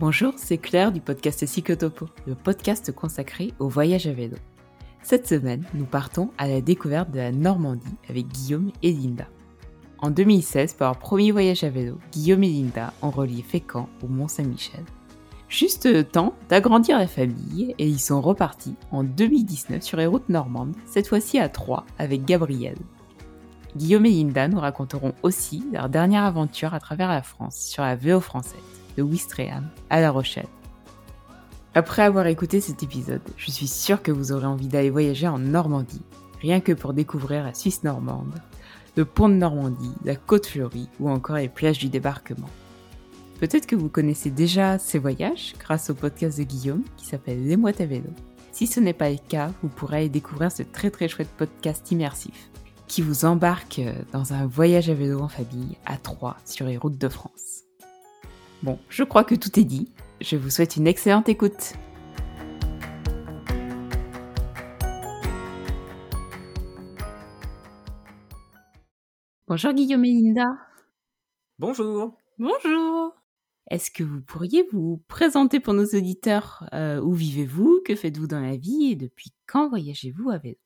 Bonjour, c'est Claire du podcast Cyclotopo, le podcast consacré au voyage à vélo. Cette semaine, nous partons à la découverte de la Normandie avec Guillaume et Linda. En 2016, pour leur premier voyage à vélo, Guillaume et Linda ont relié Fécamp au Mont-Saint-Michel. Juste le temps d'agrandir la famille et ils sont repartis en 2019 sur les routes normandes, cette fois-ci à Troyes avec Gabriel. Guillaume et Linda nous raconteront aussi leur dernière aventure à travers la France sur la vélo française, de à La Rochelle. Après avoir écouté cet épisode, je suis sûre que vous aurez envie d'aller voyager en Normandie, rien que pour découvrir la Suisse normande, le pont de Normandie, la côte fleurie ou encore les plages du débarquement. Peut-être que vous connaissez déjà ces voyages grâce au podcast de Guillaume qui s'appelle Les Moites à vélo. Si ce n'est pas le cas, vous pourrez aller découvrir ce très très chouette podcast immersif qui vous embarque dans un voyage à vélo en famille à Troyes sur les routes de France. Bon, je crois que tout est dit. Je vous souhaite une excellente écoute. Bonjour Guillaume et Linda. Bonjour. Bonjour. Est-ce que vous pourriez vous présenter pour nos auditeurs euh, Où vivez-vous Que faites-vous dans la vie Et depuis quand voyagez-vous à vélo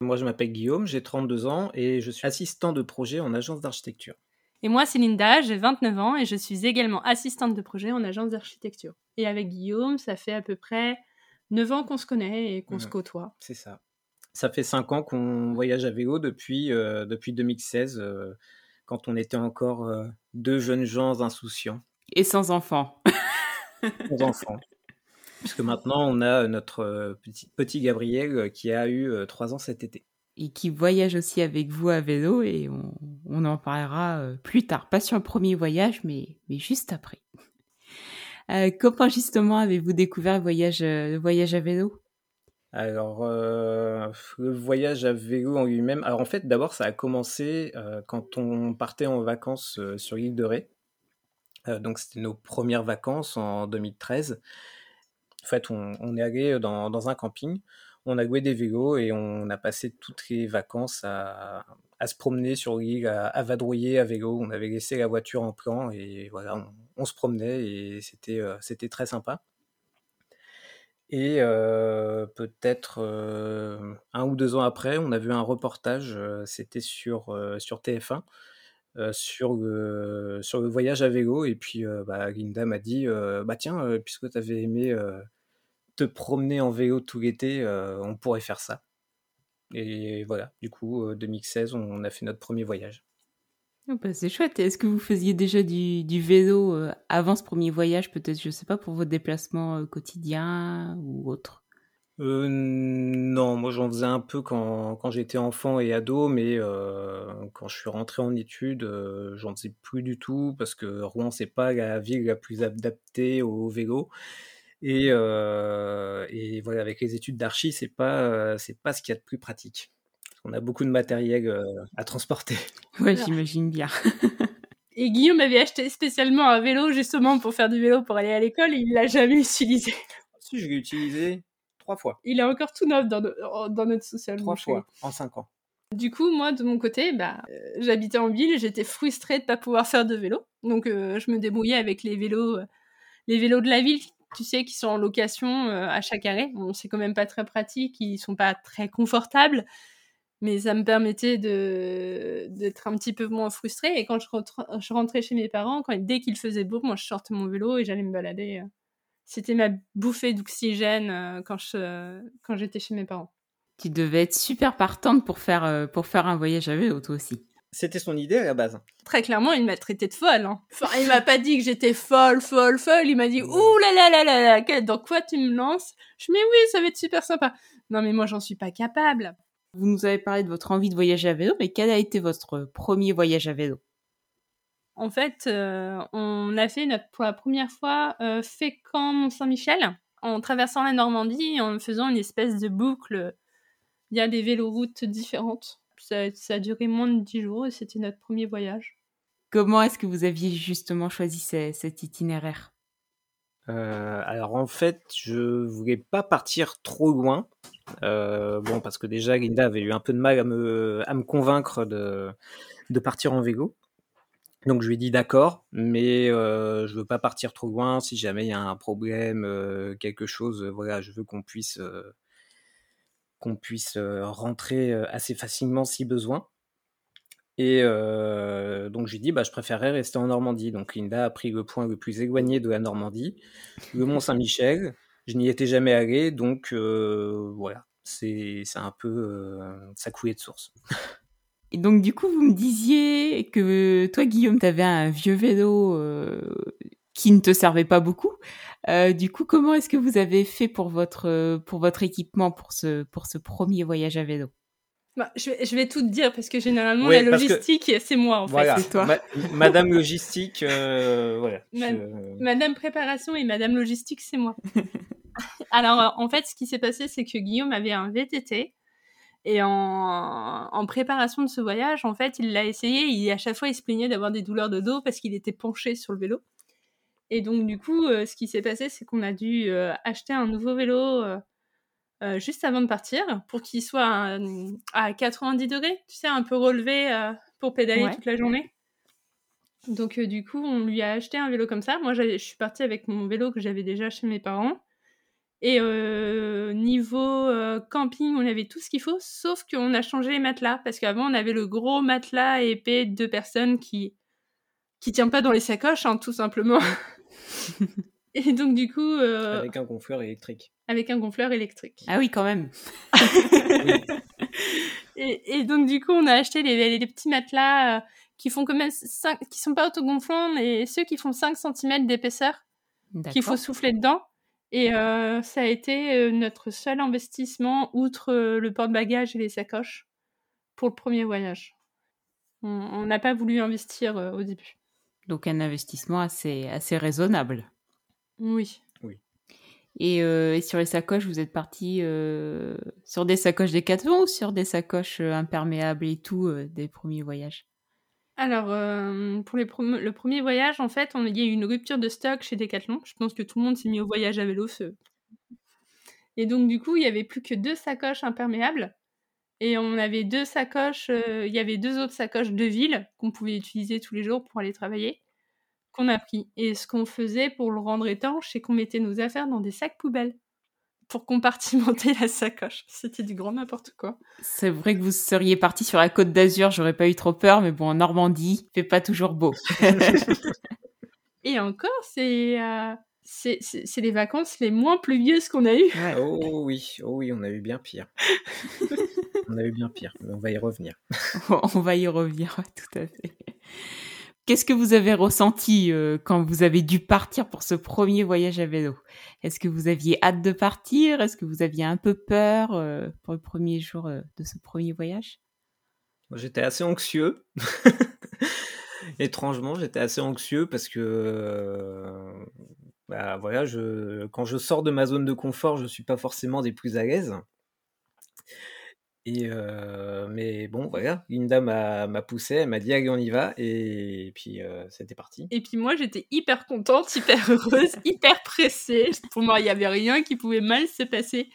Moi, je m'appelle Guillaume, j'ai 32 ans et je suis assistant de projet en agence d'architecture. Et moi, c'est Linda, j'ai 29 ans et je suis également assistante de projet en agence d'architecture. Et avec Guillaume, ça fait à peu près 9 ans qu'on se connaît et qu'on se côtoie. C'est ça. Ça fait 5 ans qu'on voyage à vélo depuis, euh, depuis 2016, euh, quand on était encore euh, deux jeunes gens insouciants. Et sans enfants. sans enfants. Puisque maintenant, on a notre petit, petit Gabriel qui a eu 3 ans cet été et qui voyage aussi avec vous à vélo et on, en parlera plus tard. Pas sur le premier voyage, mais, mais juste après. Euh, comment justement avez-vous découvert le voyage, le voyage à vélo? Alors, le voyage à vélo en lui-même, alors en fait d'abord ça a commencé quand on partait en vacances sur l'île de Ré. donc c'était nos premières vacances en 2013. En fait on, est allé dans un camping on a loué des vélos et on a passé toutes les vacances à, se promener sur l'île, à, vadrouiller à vélo. On avait laissé la voiture en plan et voilà, on, se promenait et c'était euh, c'était très sympa. Et euh, peut-être euh, un ou deux ans après, on a vu un reportage, c'était sur, sur TF1, sur, le, sur le voyage à vélo. Et puis bah, Linda m'a dit bah Tiens, puisque tu avais aimé te promener en vélo tout l'été, euh, on pourrait faire ça. Et voilà, du coup, 2016, euh, on a fait notre premier voyage. Oh, bah, c'est chouette. Est-ce que vous faisiez déjà du, vélo euh, avant ce premier voyage, peut-être, je sais pas, pour vos déplacements quotidiens ou autres? Non, moi j'en faisais un peu quand, quand j'étais enfant et ado, mais quand je suis rentré en études, j'en faisais plus du tout parce que Rouen, c'est pas la ville la plus adaptée au vélo. Et, et voilà, avec les études d'archi, c'est pas, c'est pas ce qu'il y a de plus pratique. On a beaucoup de matériel à transporter. Ouais, j'imagine bien. Et Guillaume avait acheté spécialement un vélo justement pour faire du vélo pour aller à l'école et il l'a jamais utilisé. Si, je l'ai utilisé trois fois. Il est encore tout neuf dans, dans notre sous-sol. Trois fois, en cinq ans. Du coup, moi, de mon côté, bah, j'habitais en ville, j'étais frustrée de pas pouvoir faire de vélo. Donc, je me débrouillais avec les vélos, les vélos de la ville tu sais, qui sont en location euh, à chaque arrêt. Bon, c'est quand même pas très pratique, ils sont pas très confortables, mais ça me permettait de d'être un petit peu moins frustrée. Et quand je, rentrais chez mes parents, quand, dès qu'il faisait beau, moi je sortais mon vélo et j'allais me balader. Euh. C'était ma bouffée d'oxygène euh, quand je quand j'étais chez mes parents. Tu devais être super partante pour faire pour faire un voyage à vélo toi aussi. C'était son idée à la base. Très clairement, il m'a traité de folle. Hein. Enfin, il m'a pas dit que j'étais folle, folle, folle. Il m'a dit ouh là là là là là, dans quoi tu me lances? Je mais oui, ça va être super sympa. Non mais moi j'en suis pas capable. Vous nous avez parlé de votre envie de voyager à vélo, mais quel a été votre premier voyage à vélo? En fait, euh, on a fait notre, pour la première fois euh, Fécamp Mont-Saint-Michel en traversant la Normandie en faisant une espèce de boucle. Il y a des véloroutes différentes ça, a duré moins de dix jours et c'était notre premier voyage. Comment est-ce que vous aviez justement choisi cet itinéraire? Euh, alors en fait, je voulais pas partir trop loin. Euh, bon, parce que déjà Linda avait eu un peu de mal à me, à me convaincre de, de partir en vélo. Donc je lui ai dit d'accord, mais euh, je veux pas partir trop loin. Si jamais il y a un problème, euh, quelque chose, voilà, je veux qu'on puisse euh, qu'on puisse rentrer assez facilement si besoin. Et donc j'ai dit, bah, je préférerais rester en Normandie. Donc Linda a pris le point le plus éloigné de la Normandie, le Mont Saint-Michel. Je n'y étais jamais allé, donc voilà, c'est un peu ça coulait de source. Et donc, du coup, vous me disiez que toi, Guillaume, tu avais un vieux vélo qui ne te servait pas beaucoup. Euh, du coup, comment est-ce que vous avez fait pour votre, pour votre équipement pour ce, pour ce premier voyage à vélo? Bah, je, vais, je vais tout te dire parce que généralement, Oui, la que- logistique, c'est moi en Voilà, fait. c'est toi. Ma- Madame Logistique, euh, voilà. Ma- Je- Madame préparation et Madame logistique, c'est moi. Alors, euh, en fait, ce qui s'est passé, c'est que Guillaume avait un VTT. Et en, en préparation de ce voyage, en fait, il l'a essayé. Et à chaque fois, il se plaignait d'avoir des douleurs de dos parce qu'il était penché sur le vélo. Et donc, du coup, euh, ce qui s'est passé, c'est qu'on a dû euh, acheter un nouveau vélo euh, juste avant de partir pour qu'il soit à 90 degrés, tu sais, un peu relevé pour pédaler Ouais. toute la journée. Donc, du coup, on lui a acheté un vélo comme ça. Moi, je suis partie avec mon vélo que j'avais déjà chez mes parents. Et niveau camping, on avait tout ce qu'il faut, sauf qu'on a changé les matelas. Parce qu'avant, on avait le gros matelas épais de deux personnes qui qui tient pas dans les sacoches, hein, tout simplement. Et donc, du coup, euh, Avec un gonfleur électrique. avec un gonfleur électrique. Ah oui, quand même. Et, et donc, du coup, on a acheté les, les- les petits matelas euh, qui font quand même 5, qui sont pas autogonflants, mais ceux qui font 5 cm d'épaisseur, qu'il faut souffler dedans. Et euh, ça a été notre seul investissement, outre le porte-bagages et les sacoches, pour le premier voyage. On on n'a pas voulu investir euh, au début. Donc, un investissement assez, assez raisonnable. Oui. Et, euh, et sur les sacoches, vous êtes parti euh, sur des sacoches Decathlon ou sur des sacoches euh, imperméables et tout euh, des premiers voyages? Alors, euh, pour les le premier voyage, en fait, on, il y a eu une rupture de stock chez Decathlon. Je pense que tout le monde s'est mis au voyage à vélo. ce- Et donc, du coup, il y avait plus que deux sacoches imperméables. Et on avait deux sacoches, euh, il y avait deux autres sacoches de ville qu'on pouvait utiliser tous les jours pour aller travailler, qu'on a pris. Et ce qu'on faisait pour le rendre étanche, c'est qu'on mettait nos affaires dans des sacs poubelles pour compartimenter la sacoche. C'était du grand n'importe quoi. C'est vrai que vous seriez parti sur la côte d'Azur, j'aurais pas eu trop peur, mais bon, en Normandie, il fait pas toujours beau. Et encore, c'est euh, c'est les vacances les moins pluvieuses qu'on a eues. Oh oui, oh oui, on a eu bien pire. on a eu bien pire, mais on va y revenir. On va y revenir, tout à fait. Qu'est-ce que vous avez ressenti euh, quand vous avez dû partir pour ce premier voyage à vélo? Est-ce que vous aviez hâte de partir? Est-ce que vous aviez un peu peur euh, pour le premier jour euh, de ce premier voyage? J'étais assez anxieux. Étrangement, j'étais assez anxieux parce que euh, bah, voilà, je, quand je sors de ma zone de confort, je suis pas forcément des plus à l'aise. Et euh, mais bon, voilà, Linda m'a m'a poussé, elle m'a dit allez on y va et, puis euh, c'était parti. Et puis moi, j'étais hyper contente, hyper heureuse, hyper pressée. Pour moi, il n'y avait rien qui pouvait mal se passer.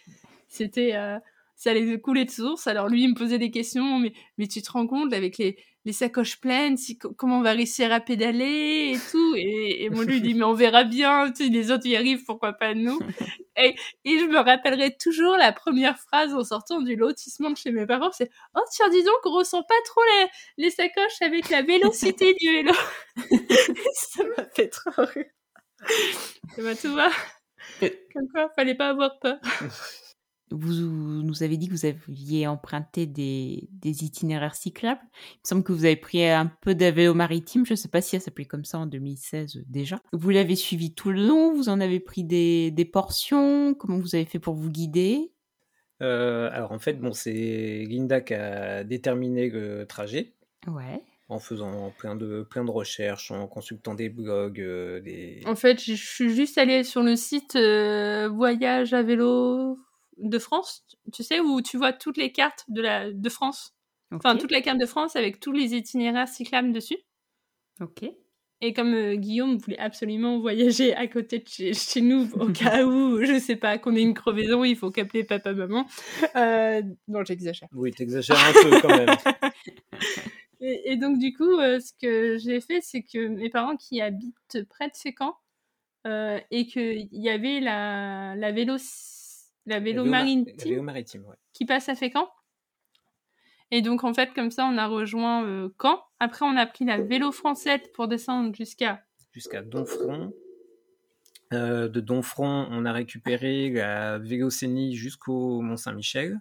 C'était... euh, ça allait couler de source. Alors lui, il me posait des questions, mais, mais tu te rends compte, avec les, les sacoches pleines, si, co- comment on va réussir à pédaler et tout. Et, et moi, lui, dit, mais on verra bien, tu sais, les autres y arrivent, pourquoi pas nous? Et, et je me rappellerai toujours la première phrase en sortant du lotissement de chez mes parents, c'est « Oh, tiens, dis donc, on ressent pas trop les, les sacoches avec la vélocité du vélo !» Ça m'a fait trop rire. Ça m'a tout voir. Comme quoi, fallait pas avoir peur. Vous nous avez dit que vous aviez emprunté des, des itinéraires cyclables. Il me semble que vous avez pris un peu de vélo maritime. Je ne sais pas si ça s'appelait comme ça en 2016 euh, déjà. Vous l'avez suivi tout le long? Vous en avez pris des, des portions? Comment vous avez fait pour vous guider? Euh, alors en fait, bon, c'est Linda qui a déterminé le trajet Ouais. en faisant plein de plein de recherches, en consultant des blogs, euh, des En fait, je suis juste allée sur le site euh, Voyage à vélo de France, tu sais, où tu vois toutes les cartes de, la, de France. Enfin, Ok. toute la carte de France avec tous les itinéraires cyclables dessus. Ok. Et comme euh, Guillaume voulait absolument voyager à côté de chez, chez nous, au cas où, je sais pas, qu'on ait une crevaison, il faut qu'appeler papa-maman. Euh, non, j'exagère. Oui, t'exagères un peu quand même. Et, Et, donc, du coup, euh, ce que j'ai fait, c'est que mes parents qui habitent près de Fécamp, euh, et qu'il y avait la, la vélo, la vélo, maritime, maritime qui passe à Fécamp. Et donc, en fait, comme ça, on a rejoint euh, Caen. Après, on a pris la vélo française pour descendre jusqu'à... Jusqu'à Donfront. de Donfront, on a récupéré la Vélocénie jusqu'au Mont-Saint-Michel.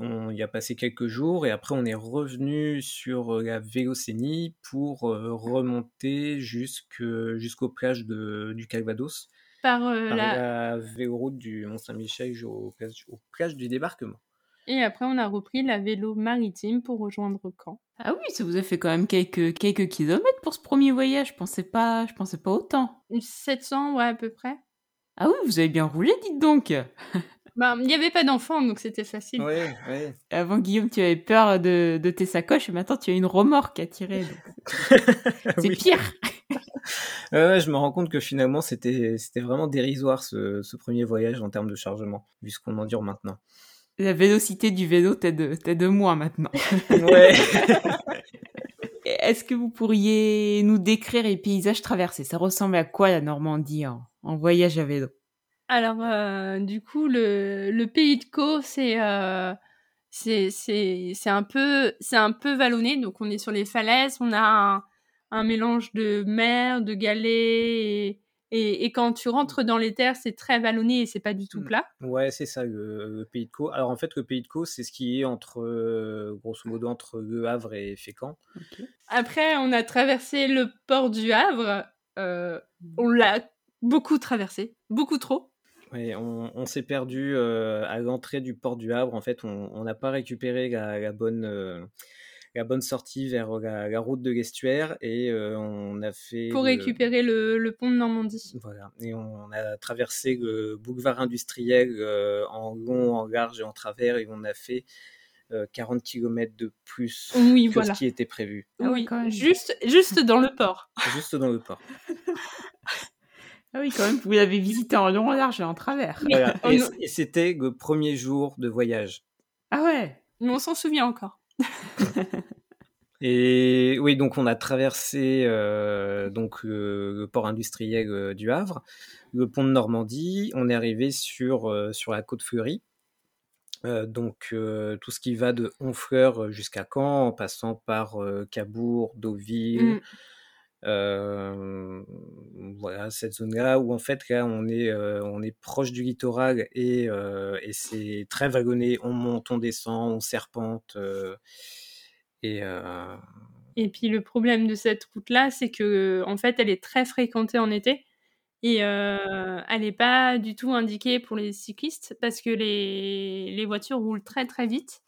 On y a passé quelques jours et après on est revenu sur la Vélocénie pour remonter jusqu'aux plages du Calvados par, la... véloroute du Mont-Saint-Michel aux, plages du débarquement. Et après, on a repris la vélo maritime pour rejoindre Caen. Ah oui, ça vous a fait quand même quelques, quelques kilomètres pour ce premier voyage. Je pensais pas, je pensais pas autant. 700, ouais, à peu près. Ah oui, vous avez bien roulé, dites donc. Bah, il n'y avait pas d'enfant, donc c'était facile. Oui, oui. Avant, Guillaume, tu avais peur de, de tes sacoches, et maintenant, tu as une remorque à tirer. C'est pire. Ouais, je me rends compte que finalement, c'était vraiment dérisoire ce, ce, premier voyage en termes de chargement, vu ce qu'on endure maintenant. La vélocité du vélo, t'es de, de moi maintenant. ouais. Est-ce que vous pourriez nous décrire les paysages traversés? Ça ressemble à quoi la Normandie en, en voyage à vélo? Alors, euh, du coup, le, le pays de Caux, c'est euh, c'est c'est un peu c'est un peu vallonné. Donc, on est sur les falaises. On a un, un mélange de mer, de galets. Et, et, quand tu rentres dans les terres, c'est très vallonné et c'est pas du tout mmh. plat. Ouais, c'est ça, le, pays de Caux. Alors, en fait, le pays de Caux, c'est ce qui est entre, euh, grosso modo, entre Le Havre et Fécamp. Après, on a traversé le port du Havre. on l'a beaucoup traversé, beaucoup trop on, s'est perdu euh, à l'entrée du port du Havre. En fait, on n'a pas récupéré la, bonne, euh, la bonne sortie vers la, route de l'estuaire et euh, on a fait. Pour récupérer le, pont de Normandie. Voilà. Et on, a traversé le boulevard industriel en long, en large et en travers et on a fait. 40 km de plus que ce qui était prévu. Ah oui, juste, juste dans le port. Juste dans le port. Ah oui, quand même, vous l'avez visité en long, en large et en travers. Et, c'était le premier jour de voyage. Ah ouais Mais on s'en souvient encore. et oui, donc on a traversé euh, donc le, port industriel euh, du Havre, le pont de Normandie. On est arrivé sur, euh, sur la côte Fleury. donc tout ce qui va de Honfleur jusqu'à Caen, en passant par Cabourg, Deauville, mm. Euh, voilà, cette zone-là où en fait on est, euh, on est proche du littoral et, euh, et c'est très wagonné. On monte, on descend, on serpente. et, et puis le problème de cette route-là, c'est que en fait elle est très fréquentée en été. Et elle n'est pas du tout indiquée pour les cyclistes parce que les, les voitures roulent très très vite.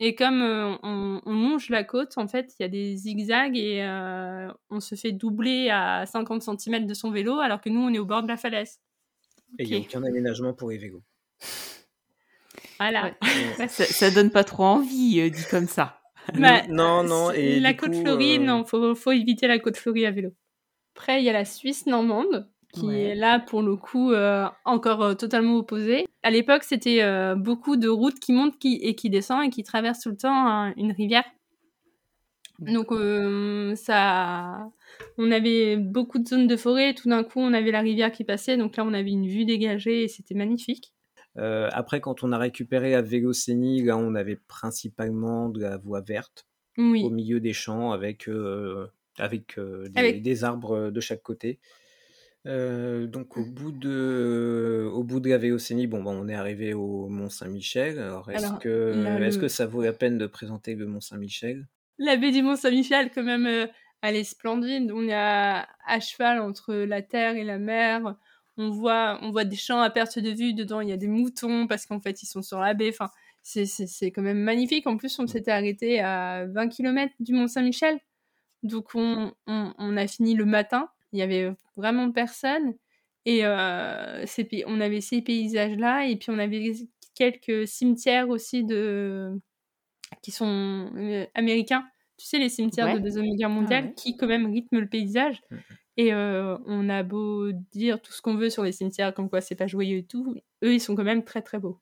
Et comme euh, on, on, longe la côte, en fait, il y a des zigzags et euh, on se fait doubler à 50 cm de son vélo, alors que nous, on est au bord de la falaise. Et il n'y a aucun aménagement pour les vélos. Voilà. ça, ça, donne pas trop envie, euh, dit comme ça. Bah, non, non. Et la côte Fleury, non, faut, faut éviter la côte Fleury à vélo. Après, il y a la Suisse normande qui est là pour le coup euh, encore euh, totalement opposé. À l'époque, c'était euh, beaucoup de routes qui montent qui, et qui descendent et qui traversent tout le temps hein, une rivière. Donc ça, on avait beaucoup de zones de forêt. Tout d'un coup, on avait la rivière qui passait. Donc là, on avait une vue dégagée et c'était magnifique. après, quand on a récupéré la Vélocénie, là, on avait principalement de la voie verte au milieu des champs avec avec, avec des arbres de chaque côté. Euh, donc au bout de au bout de la Véocénie, bon, ben, on est arrivé au Mont Saint-Michel. Alors est-ce que est-ce que ça vaut la peine de présenter le Mont Saint-Michel La baie du Mont Saint-Michel, quand même, euh, elle est splendide. On est à, cheval entre la terre et la mer. On voit on voit des champs à perte de vue. Dedans, il y a des moutons parce qu'en fait, ils sont sur la baie. Enfin, c'est c'est quand même magnifique. En plus, on mmh. s'était arrêté à 20 km du Mont Saint-Michel. Donc on, on, on a fini le matin il y avait vraiment personne. Et euh, on avait ces paysages-là, et puis on avait quelques cimetières aussi de qui sont euh, américains. Tu sais, les cimetières de Deuxième Guerre mondiale, ah qui quand même rythment le paysage. Mmh. Et euh, on a beau dire tout ce qu'on veut sur les cimetières, comme quoi c'est pas joyeux et tout, eux, ils sont quand même très très beaux.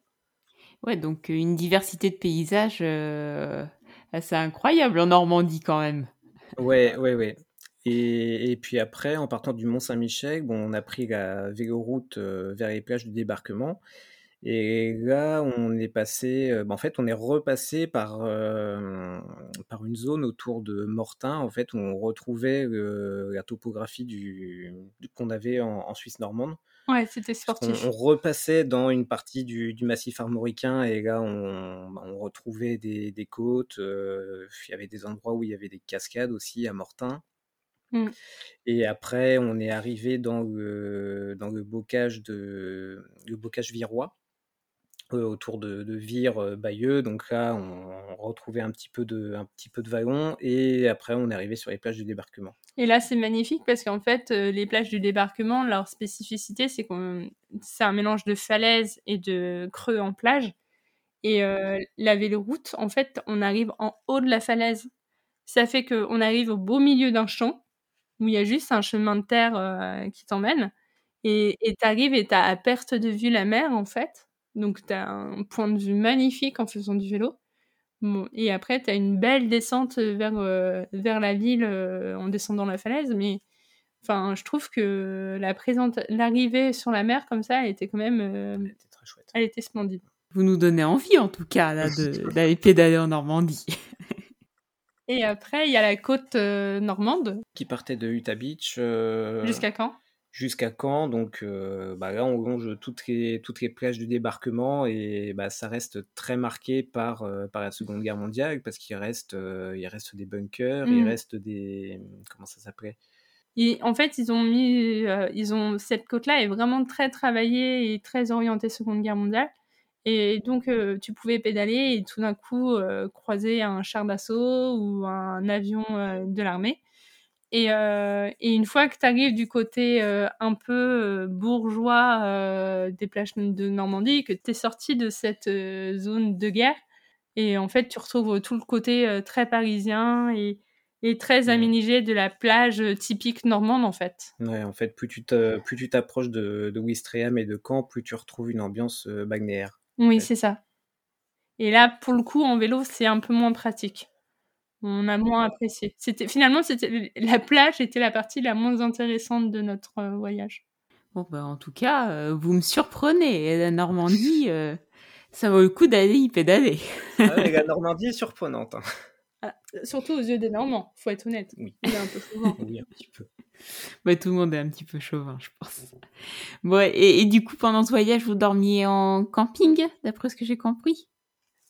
Ouais, donc une diversité de paysages Ah, c'est incroyable en Normandie quand même. Ouais, ouais, ouais. Et, et puis après, en partant du Mont Saint-Michel, bon, on a pris la véloroute euh, vers les plages du débarquement. Et là, on est passé, euh, bah, en fait, on est repassé par, euh, par une zone autour de Mortain, en fait, où on retrouvait la topographie du, qu'on avait en, en Suisse normande. Ouais, c'était sportif. on repassait dans une partie du, du massif armoricain et là, on, bah, on retrouvait des, des côtes. euh, il y avait des endroits où il y avait des cascades aussi à Mortain. Mm. Et après, on est arrivé dans le, dans le bocage de le bocage virois, euh, autour de, de Vire, euh, Bayeux. Donc là, on, on retrouvait un petit peu de, un petit peu de vallon. Et après, on est arrivé sur les plages du débarquement. Et là, c'est magnifique parce qu'en fait, euh, les plages du débarquement, leur spécificité, c'est qu'on c'est un mélange de falaises et de creux en plage. Et euh, la véloroute, en fait, on arrive en haut de la falaise. Ça fait qu'on arrive au beau milieu d'un champ où il y a juste un chemin de terre euh, qui t'emmène. Et tu arrives et tu as à perte de vue la mer, en fait. Donc, tu as un point de vue magnifique en faisant du vélo. Bon, et après, tu as une belle descente vers, euh, vers la ville euh, en descendant la falaise. Mais enfin, je trouve que la présente, l'arrivée sur la mer comme ça, elle était quand même, euh, C'était très chouette. elle était splendide. Vous nous donnez envie en tout cas là de- d'aller pédaler en Normandie. Et après, il y a la côte euh, normande. Qui partait de Utah Beach euh, Jusqu'à quand? jusqu'à Caen. Donc euh, bah là, on longe toutes les, toutes les plages du débarquement et bah, ça reste très marqué par, par la Seconde Guerre mondiale parce qu'il reste, il reste des bunkers, il Mm. reste des. Comment ça s'appelait? Et en fait, ils ont mis, ils ont cette côte-là est vraiment très travaillée et très orientée Seconde Guerre mondiale. Et donc, euh, tu pouvais pédaler et tout d'un coup euh, croiser un char d'assaut ou un avion euh, de l'armée. Et, et une fois que tu arrives du côté un peu bourgeois des plages de Normandie, que tu es sorti de cette zone de guerre, et en fait, tu retrouves tout le côté très parisien et, et très Mm. aménagé de la plage typique normande, en fait. Ouais, en fait, plus tu te- plus tu t'approches de, de Ouistreham et de Caen, plus tu retrouves une ambiance euh, balnéaire. Oui, Ouais. c'est ça. Et là, pour le coup, en vélo, c'est un peu moins pratique. On a moins apprécié. C'était finalement, c'était la plage était la partie la moins intéressante de notre euh, voyage. Bon bah en tout cas, euh, vous me surprenez. Et la Normandie, euh, ça vaut le coup d'aller y pédaler. Ah ouais, la Normandie est surprenante. hein. Ah, surtout aux yeux des Normands, faut être honnête. Oui. Il est un peu souvent. Oui, un petit peu. Bah, tout le monde est un petit peu chauvin, je pense. Bon, et, et du coup, pendant ce voyage, vous dormiez en camping, d'après ce que j'ai compris?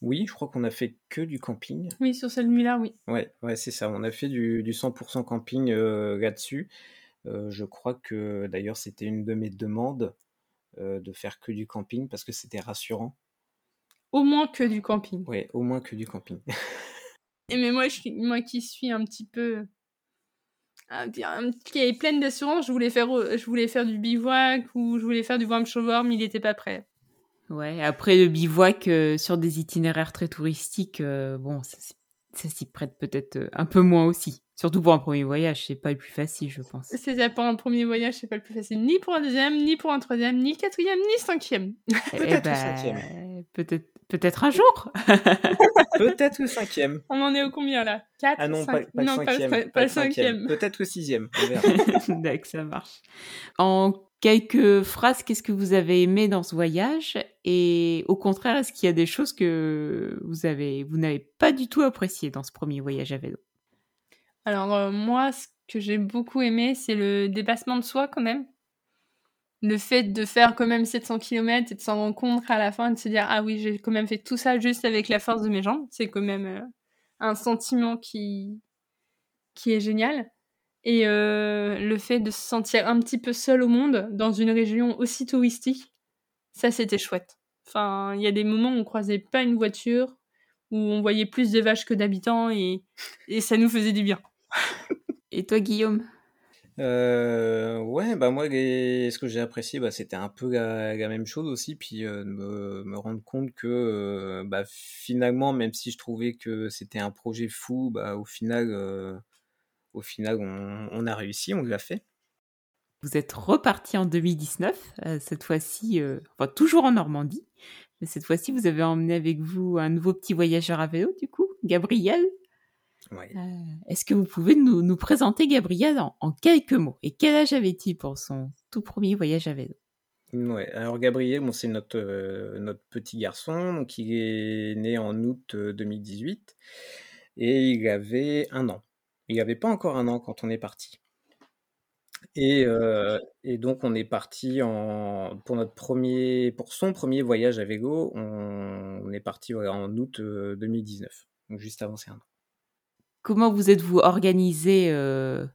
Oui, je crois qu'on a fait que du camping. Oui, sur celui-là, oui. Ouais, ouais, c'est ça. On a fait du, du 100% camping euh, là-dessus. Euh, je crois que d'ailleurs c'était une de mes demandes euh, de faire que du camping parce que c'était rassurant. Au moins que du camping. Ouais, au moins que du camping. Et mais moi, moi qui suis un petit peu, petit- qui est pleine d'assurance, je voulais faire, je voulais faire du bivouac ou je voulais faire du Warm mais il n'était pas prêt. Ouais, après le bivouac euh, sur des itinéraires très touristiques, euh, bon, s- ça s'y prête peut-être euh, un peu moins aussi. Surtout pour un premier voyage, c'est pas le plus facile, je pense. C'est ça pour un premier voyage, c'est pas le plus facile, ni pour un deuxième, ni pour un troisième, ni quatrième, ni cinquième. Eh Peut-être ben, le cinquième. Peut-être, peut-être un jour. Peut-être le cinquième. On en est au combien là? 4 Ah non, pas, pas le non, cinquième. pas, pas le cinquième. Peut-être le sixième. verra. D'accord, ça marche. En quelques phrases, qu'est-ce que vous avez aimé dans ce voyage? Et au contraire, est-ce qu'il y a des choses que vous avez, vous n'avez pas du tout appréciées dans ce premier voyage à vélo? Alors euh, moi, ce que j'ai beaucoup aimé, c'est le dépassement de soi quand même. Le fait de faire quand même 700 km et de s'en rendre compte à la fin et de se dire ah oui j'ai quand même fait tout ça juste avec la force de mes jambes, c'est quand même euh, un sentiment qui qui est génial. Et euh, le fait de se sentir un petit peu seul au monde dans une région aussi touristique, ça c'était chouette. Enfin, il y a des moments où on croisait pas une voiture, où on voyait plus de vaches que d'habitants et, et ça nous faisait du bien. Et toi, Guillaume? Euh, ouais, bah moi, les- ce que j'ai apprécié, bah, c'était un peu la, la même chose aussi, puis euh, de me, me rendre compte que euh, bah, finalement, même si je trouvais que c'était un projet fou, bah, au final, euh, au final, on, on a réussi, on l'a fait. Vous êtes reparti en 2019, euh, cette fois-ci, euh, enfin toujours en Normandie, mais cette fois-ci vous avez emmené avec vous un nouveau petit voyageur à vélo, du coup, Gabriel. Ouais. Euh, Est-ce que vous pouvez nous, nous présenter Gabriel en, en quelques mots? Et quel âge avait-il pour son tout premier voyage à vélo? Ouais, alors Gabriel, bon, c'est notre, euh, notre petit garçon, donc il est né en août euh, 2018 et il avait un an. Il n'avait pas encore un an quand on est parti. Et, euh, donc on est parti pour notre premier, pour son premier voyage à vélo, on, est parti en août euh, 2019, donc juste avant ses un. Comment vous êtes-vous organisé euh,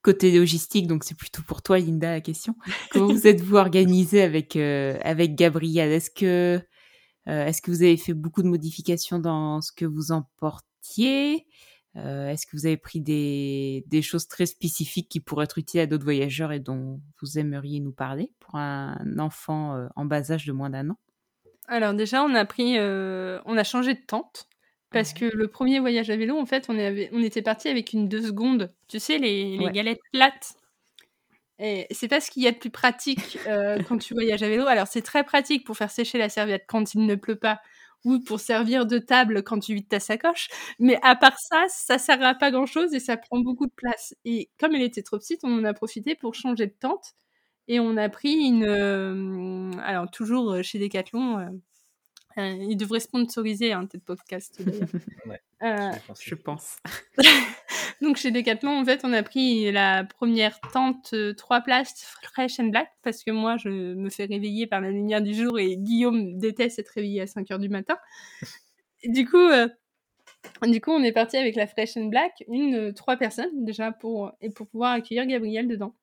côté logistique? Donc c'est plutôt pour toi, Linda, la question. Comment vous êtes-vous organisé avec euh, Gabriel? Euh, est-ce que vous avez fait beaucoup de modifications dans ce que vous emportiez? Euh, Est-ce que vous avez pris des des choses très spécifiques qui pourraient être utiles à d'autres voyageurs et dont vous aimeriez nous parler pour un enfant euh, en bas âge de moins d'un an? Alors déjà, on a pris, euh, on a changé de tente parce que le premier voyage à vélo, en fait, on, avait, on était parti avec une deux secondes. Tu sais, les, les Ouais. galettes plates. Et c'est pas ce qu'il y a de plus pratique quand tu voyages à vélo. Alors c'est très pratique pour faire sécher la serviette quand il ne pleut pas ou pour servir de table quand tu vides ta sacoche. Mais à part ça, ça sert à pas grand chose et ça prend beaucoup de place. Et comme elle était trop petite, on en a profité pour changer de tente et on a pris une. euh, alors toujours euh, chez Decathlon. euh, euh, ils devraient sponsoriser un tel podcast. Ouais. Euh, je pense. Donc chez Decathlon, en fait, on a pris la première tente euh, trois places fresh and black parce que moi, je me fais réveiller par la lumière du jour et Guillaume déteste être réveillé à 5 heures du matin. Du coup, euh, du coup, on est parti avec la fresh and black, une euh, trois personnes déjà pour et pour pouvoir accueillir Gabriel dedans.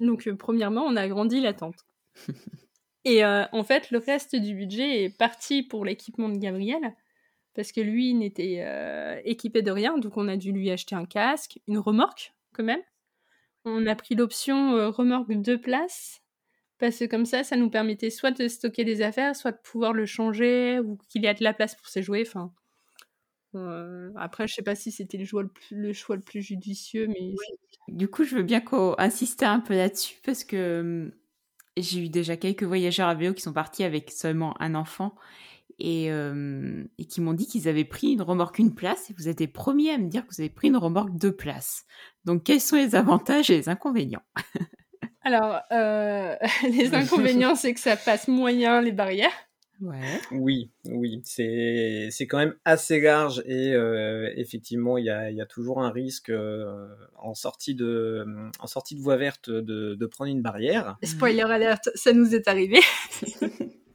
Donc premièrement, on a agrandi la tente. Et en fait, le reste du budget est parti pour l'équipement de Gabriel parce que lui n'était euh, équipé de rien, donc on a dû lui acheter un casque, une remorque quand même. On a pris l'option euh, remorque deux places, parce que comme ça, ça nous permettait soit de stocker des affaires, soit de pouvoir le changer, ou qu'il y a de la place pour ses jouets. Enfin, euh, après, je sais pas si c'était le choix le plus, le choix le plus judicieux, mais Du coup, je veux bien qu'on insiste un peu là-dessus parce que hum, j'ai eu déjà quelques voyageurs à vélo qui sont partis avec seulement un enfant et, euh, et qui m'ont dit qu'ils avaient pris une remorque une place et vous êtes les premiers à me dire que vous avez pris une remorque deux places. Donc, quels sont les avantages et les inconvénients? Alors euh, les inconvénients, c'est que ça passe moyen les barrières. Ouais. Oui, oui, c'est c'est quand même assez large et euh, effectivement il y a, il y a toujours un risque euh, en sortie de en sortie de voie verte de, de prendre une barrière. Spoiler alert, ça nous est arrivé.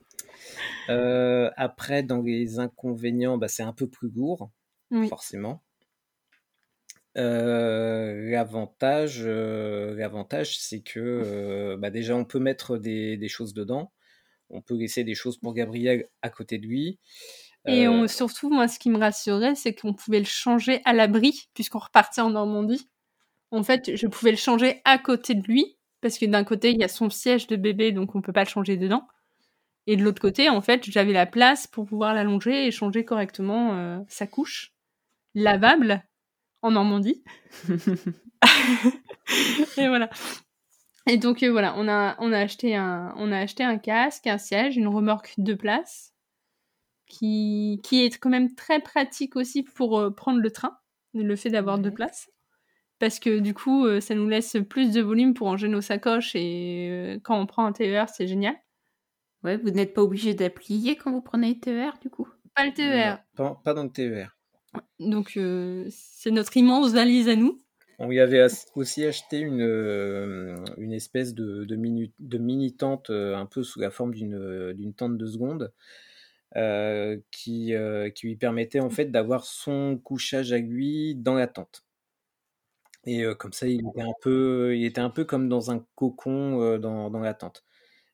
Euh, après dans les inconvénients, bah, c'est un peu plus lourd Oui. forcément. Euh, l'avantage, euh, l'avantage, c'est que bah, déjà on peut mettre des, des choses dedans, on peut laisser des choses pour Gabriel à côté de lui. Et on- surtout, moi, ce qui me rassurait, c'est qu'on pouvait le changer à l'abri, puisqu'on repartait en Normandie. En fait, je pouvais le changer à côté de lui, parce que d'un côté, il y a son siège de bébé, donc on peut pas le changer dedans. Et de l'autre côté, en fait, j'avais la place pour pouvoir l'allonger et changer correctement euh, sa couche lavable en Normandie. et voilà. Et donc euh, voilà, on a on a acheté un on a acheté un casque, un siège, une remorque de place qui qui est quand même très pratique aussi pour euh, prendre le train, le fait d'avoir Ouais. deux places. Parce que du coup, ça nous laisse plus de volume pour ranger nos sacoches et quand on prend un TER, c'est génial. Ouais, vous n'êtes pas obligé d'appliquer quand vous prenez le TER, du coup? Pas le TER. non, pas, pas dans le TER. Donc euh, c'est notre immense valise à nous. On lui avait aussi acheté une, euh, une espèce de, de, mini, de mini tente euh, un peu sous la forme d'une d'une tente de seconde euh, qui, euh, qui lui permettait en fait d'avoir son couchage à lui dans la tente. Et euh, comme ça, il était un peu, il était un peu comme dans un cocon euh, dans, dans la tente.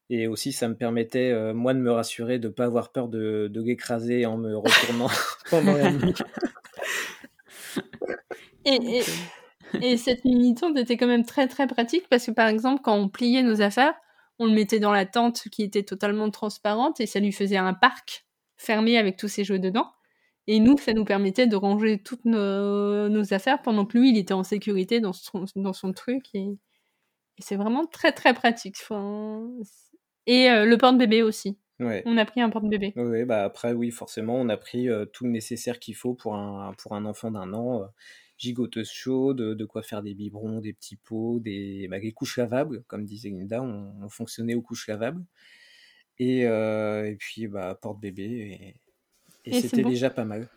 Et aussi, ça me permettait, euh, moi, de me rassurer, de ne pas avoir peur de, de l'écraser en me retournant pendant la nuit. Et, et, et cette mini tente était quand même très très pratique parce que par exemple, quand on pliait nos affaires, on le mettait dans la tente qui était totalement transparente et ça lui faisait un parc fermé avec tous ses jeux dedans. Et nous, ça nous permettait de ranger toutes nos, nos affaires pendant que lui, il était en sécurité dans son, dans son truc. Et, et c'est vraiment très très pratique. Enfin, et euh, le porte-bébé aussi. On a pris un porte-bébé. Oui, bah après, oui, forcément, on a pris tout le nécessaire qu'il faut pour un, pour un enfant d'un an. gigoteuse chaude, de quoi faire des biberons, des petits pots, des, bah, des couches lavables, comme disait Linda, on, fonctionnait aux couches lavables. Et, et puis, bah, porte-bébé, et, c'était déjà pas mal.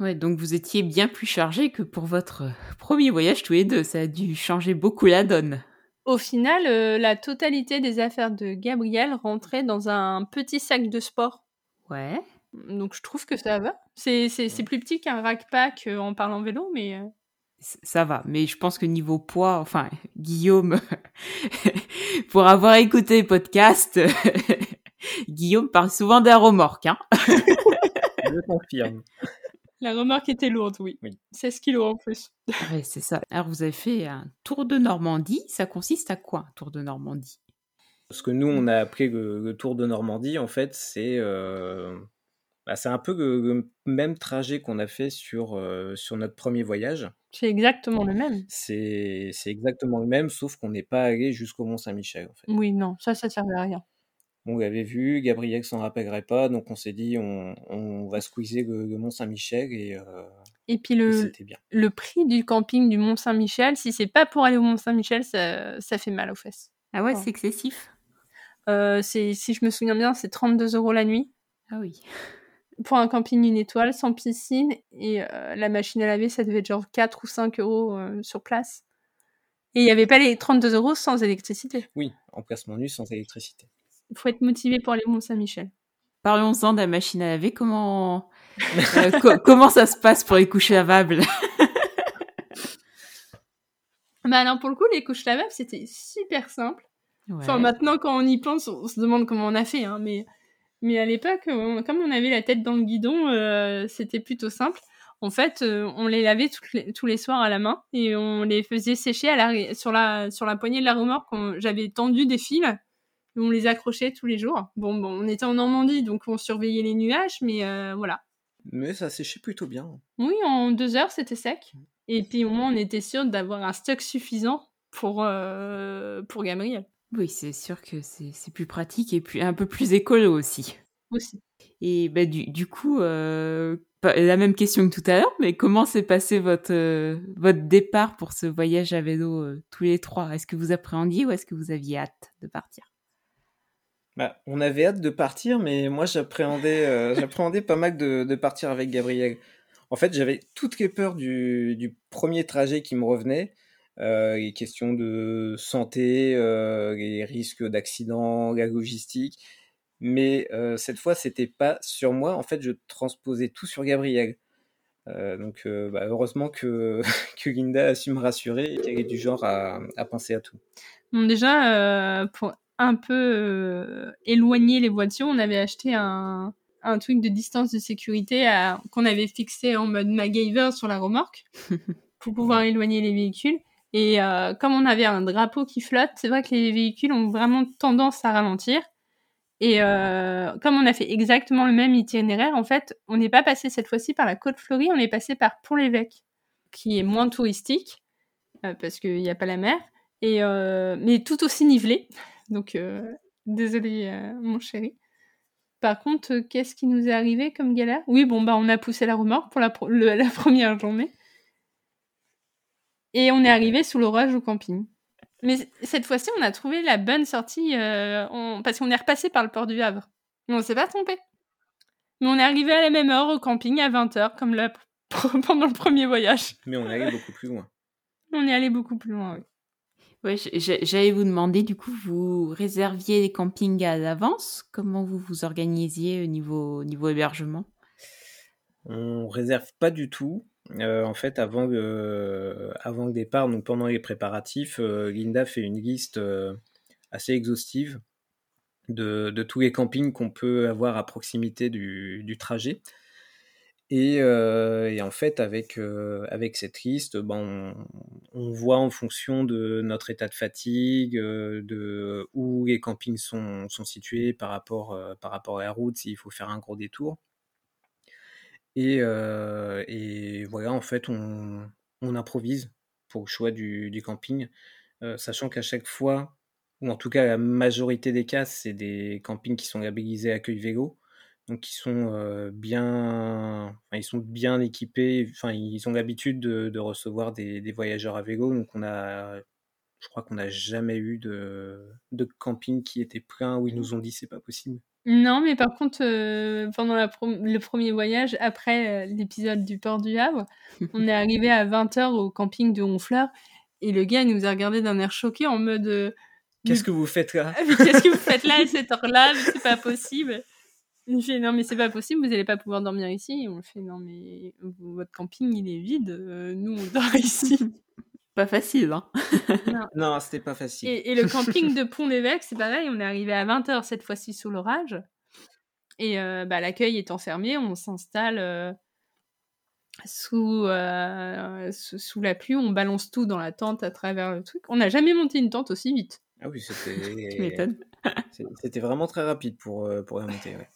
Ouais, donc vous étiez bien plus chargé que pour votre premier voyage tous les deux. Ça a dû changer beaucoup la donne. Au final, euh, la totalité des affaires de Gabriel rentrait dans un petit sac de sport. Ouais. Donc je trouve que ça va. C'est, plus petit qu'un rack-pack euh, en parlant vélo, mais... Euh, ça va, mais je pense que niveau poids, enfin, Guillaume, pour avoir écouté le podcast, Guillaume parle souvent d'un remorque. Hein je confirme. La remorque était lourde, oui. oui. 16 kilos en plus. Oui, c'est ça. Alors, vous avez fait un tour de Normandie. Ça consiste à quoi, un tour de Normandie? Ce que nous, on a appelé le, tour de Normandie, en fait, c'est euh, bah, c'est un peu le, même trajet qu'on a fait sur, euh, sur notre premier voyage. C'est exactement le même. C'est exactement le même, sauf qu'on n'est pas allé jusqu'au Mont-Saint-Michel, en fait. Oui, non, ça, ça servait à rien on l'avait vu, Gabriel s'en rappellerait pas, donc on s'est dit on, va squeezer le, Mont Saint-Michel et, euh, et puis le, bien. le prix du camping du Mont Saint-Michel, si c'est pas pour aller au Mont Saint-Michel, ça, fait mal aux fesses. Ah ouais, c'est excessif. Euh, si je me souviens bien, c'est 32 euros la nuit. Ah oui. Pour un camping une étoile, sans piscine, et euh, la machine à laver, ça devait être genre 4 ou 5 euros sur place. Et il n'y avait pas les 32 euros sans électricité. Oui, en placement nu sans électricité. Il faut être motivé pour aller au Mont-Saint-Michel. Parlons-en de la machine à laver. Comment, euh, comment ça se passe pour les couches lavables? Bah alors pour le coup, les couches lavables, c'était super simple. Enfin, maintenant, quand on y pense, on se demande comment on a fait. Hein, mais, mais à l'époque, comme on avait la tête dans le guidon, euh, c'était plutôt simple. En fait, euh, on les lavait tous les soirs à la main et on les faisait sécher à la, sur, la, sur la poignée de la remorque. J'avais tendu des fils on les accrochait tous les jours. Bon, bon, on était en Normandie, donc on surveillait les nuages, mais euh, voilà. Mais ça séchait plutôt bien. Oui, en deux heures, c'était sec. Et puis au moins, on était sûr d'avoir un stock suffisant pour, euh, pour Gabriel. Oui, c'est sûr que c'est plus pratique et puis un peu plus écolo aussi. Aussi. Et bah, du, du coup, euh, la même question que tout à l'heure, mais comment s'est passé votre, votre départ pour ce voyage à vélo tous les trois? Est-ce que vous appréhendiez ou est-ce que vous aviez hâte de partir? Bah, on avait hâte de partir, mais moi j'appréhendais, euh, j'appréhendais pas mal de, partir avec Gabriel. En fait, j'avais toutes les peurs du, premier trajet qui me revenait, euh, les questions de santé, euh, les risques d'accident, la logistique. Mais cette fois, c'était pas sur moi. En fait, je transposais tout sur Gabriel. donc, bah, heureusement que, que Linda a su me rassurer et qu'elle est du genre à, à penser à tout. Bon, déjà, pour un peu euh, éloigner les voitures, on avait acheté un, un truc de distance de sécurité qu'on avait fixé en mode MacGyver sur la remorque pour pouvoir éloigner les véhicules. Et euh, comme on avait un drapeau qui flotte, c'est vrai que les véhicules ont vraiment tendance à ralentir. Et euh, comme on a fait exactement le même itinéraire, en fait, on n'est pas passé cette fois-ci par la côte Fleurie, on est passé par Pont-l'Évêque, qui est moins touristique parce qu'il n'y a pas la mer, et mais tout aussi nivelé. Donc, euh, désolé, euh, mon chéri. Par contre, euh, qu'est-ce qui nous est arrivé comme galère Oui, bon, bah, on a poussé la remorque pour la, la première journée. Et on est arrivé sous l'orage au camping. Mais cette fois-ci, on a trouvé la bonne sortie parce qu'on est repassé par le port du Havre. Mais on s'est pas trompé. Mais on est arrivé à la même heure au camping à 20h, comme pendant le premier voyage. Mais on est allé beaucoup plus loin. On est allé beaucoup plus loin, oui. Ouais, j'allais vous demander, du coup, vous réserviez les campings à l'avance? Comment vous vous organisiez au niveau, niveau hébergement? On réserve pas du tout. Euh, en fait, avant le, avant le départ, donc pendant les préparatifs, euh, Linda fait une liste euh, assez exhaustive de, de, tous les campings qu'on peut avoir à proximité du, du trajet. Euh, et, en fait, avec, euh, avec cette liste, ben, on, voit en fonction de notre état de fatigue, euh, de où les campings sont, sont situés par rapport, par rapport à la route, s'il faut faire un gros détour. Et, voilà, en fait, on, on, improvise pour le choix du, du camping, sachant qu'à chaque fois ou en tout cas la majorité des cas, c'est des campings qui sont labellisés accueil vélo. Donc ils sont bien, ils sont bien équipés. Enfin, ils ont l'habitude de, recevoir des, voyageurs à vélo. Donc on a, je crois qu'on n'a jamais eu de, de camping qui était plein où ils nous ont dit c'est pas possible. Non, mais par contre, pendant le premier voyage, après l'épisode du port du Havre, on est arrivé à 20h au camping de Honfleur et le gars nous a regardé d'un air choqué en mode Qu'est-ce que vous faites là? Qu'est-ce que vous faites là à cette heure-là? C'est pas possible. Il fait non mais c'est pas possible, vous allez pas pouvoir dormir ici. on fait non mais votre camping il est vide, euh, nous on dort ici. Pas facile hein. non, c'était pas facile. Et, le camping de Pont-l'Évêque c'est pareil, on est arrivé à 20h cette fois-ci sous l'orage. Et euh, bah, l'accueil étant fermé, on s'installe euh, sous, sous la pluie, on balance tout dans la tente à travers le truc. On n'a jamais monté une tente aussi vite. Ah oui, c'était. c'était vraiment très rapide pour, pour la monter. Ouais.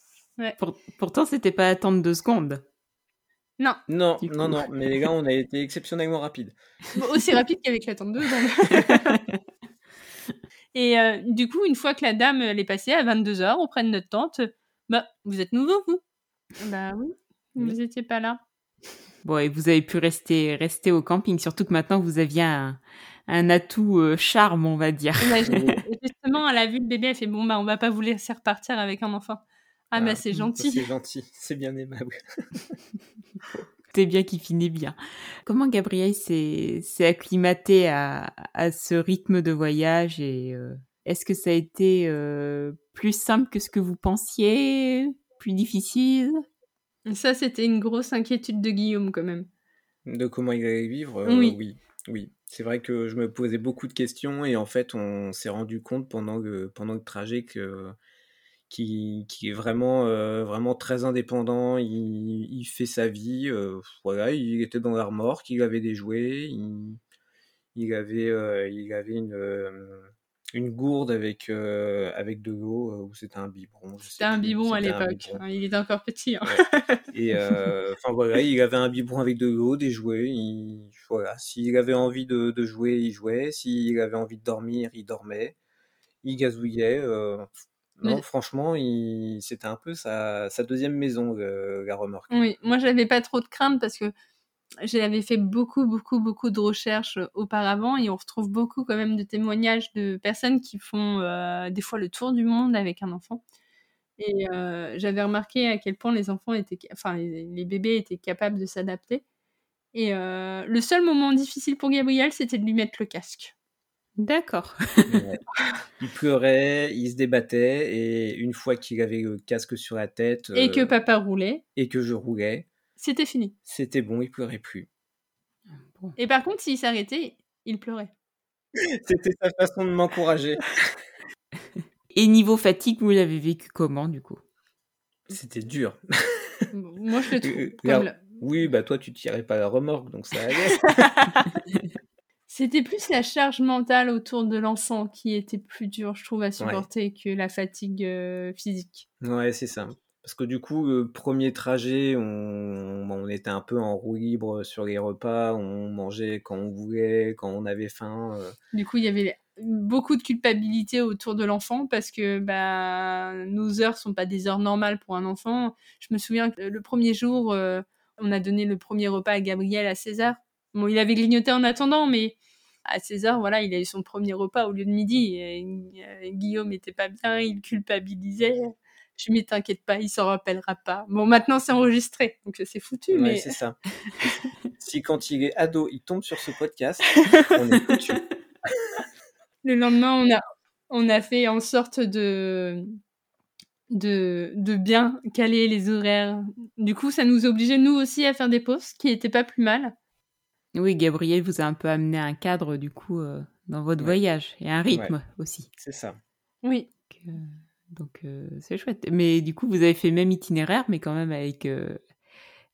Pour, pourtant, c'était pas attendre deux secondes. Non. Non, non, non. Mais les gars, on a été exceptionnellement rapide. aussi rapide qu'avec l'attente 2. Et euh, du coup, une fois que la dame elle est passée à 22h, on prend notre tente. Bah, vous êtes nouveau, vous Bah oui, vous n'étiez pas là. Bon, et vous avez pu rester, rester au camping, surtout que maintenant vous aviez un, un atout euh, charme, on va dire. justement, elle a vu le bébé, elle fait Bon, bah, on va pas vous laisser repartir avec un enfant. Ah, bah c'est gentil. C'est gentil, c'est bien aimable. c'est bien qu'il finit bien. Comment Gabriel s'est acclimaté à, à, ce rythme de voyage et euh, est-ce que ça a été euh, plus simple que ce que vous pensiez Plus difficile? Ça, c'était une grosse inquiétude de Guillaume quand même. De comment il allait vivre euh, Oui. Oui, oui. C'est vrai que je me posais beaucoup de questions et en fait, on s'est rendu compte pendant le, pendant le trajet que qui, qui est vraiment, euh, vraiment très indépendant. Il, il fait sa vie. Euh, voilà, il était dans la remorque, il avait des jouets, il, il avait, euh, il avait une, une gourde avec, avec de l'eau, ou c'était un biberon. C'était un biberon à l'époque, hein, il était encore petit. Hein. Et enfin voilà, il avait un biberon avec de l'eau, des jouets. Il, voilà, s'il avait envie de, de, jouer, il jouait. S'il avait envie de dormir, il dormait. Il gazouillait. Non, franchement, c'était un peu sa, deuxième maison, la remorque. Oui, moi, j'avais pas trop de crainte parce que j'avais fait beaucoup, beaucoup, beaucoup de recherches auparavant et on retrouve beaucoup quand même de témoignages de personnes qui font euh, des fois le tour du monde avec un enfant. Et euh, j'avais remarqué à quel point les enfants étaient, enfin, les, bébés étaient capables de s'adapter. Et euh, le seul moment difficile pour Gabriel, c'était de lui mettre le casque. D'accord. il pleurait, il se débattait, et une fois qu'il avait le casque sur la tête. Et que euh, papa roulait. Et que je roulais. C'était fini. C'était bon, il pleurait plus. Et par contre, s'il s'arrêtait, il pleurait. C'était sa façon de m'encourager. Et niveau fatigue, vous l'avez vécu comment du coup? C'était dur. Moi, je le trouve. Oui, bah toi, tu tirais pas la remorque, donc ça allait. C'était plus la charge mentale autour de l'enfant qui était plus dure, je trouve, à supporter que la fatigue euh, physique. Ouais, c'est ça. Parce que du coup, le premier trajet, on, on, était un peu en roue libre sur les repas, on mangeait quand on voulait, quand on avait faim. Euh. Du coup, il y avait beaucoup de culpabilité autour de l'enfant parce que bah, nos heures sont pas des heures normales pour un enfant. Je me souviens que le premier jour, euh, on a donné le premier repas à Gabriel à 16h. Bon, il avait grignoté en attendant, mais à 16h, voilà, il a eu son premier repas au lieu de midi. Et, euh, Guillaume n'était pas bien, il culpabilisait. Je lui t'inquiète pas, il s'en rappellera pas. Bon, maintenant c'est enregistré, donc c'est foutu. mais c'est ça. si quand il est ado, il tombe sur ce podcast, on est foutu. Le lendemain, on a, on a fait en sorte de, de, de bien caler les horaires. Du coup, ça nous obligeait, nous aussi, à faire des pauses, qui n'étaient pas plus mal. Oui, Gabriel vous a un peu amené un cadre du coup euh, dans votre voyage et un rythme aussi. C'est ça. Oui. Donc euh, c'est chouette. Mais du coup, vous avez fait le même itinéraire, mais quand même avec euh,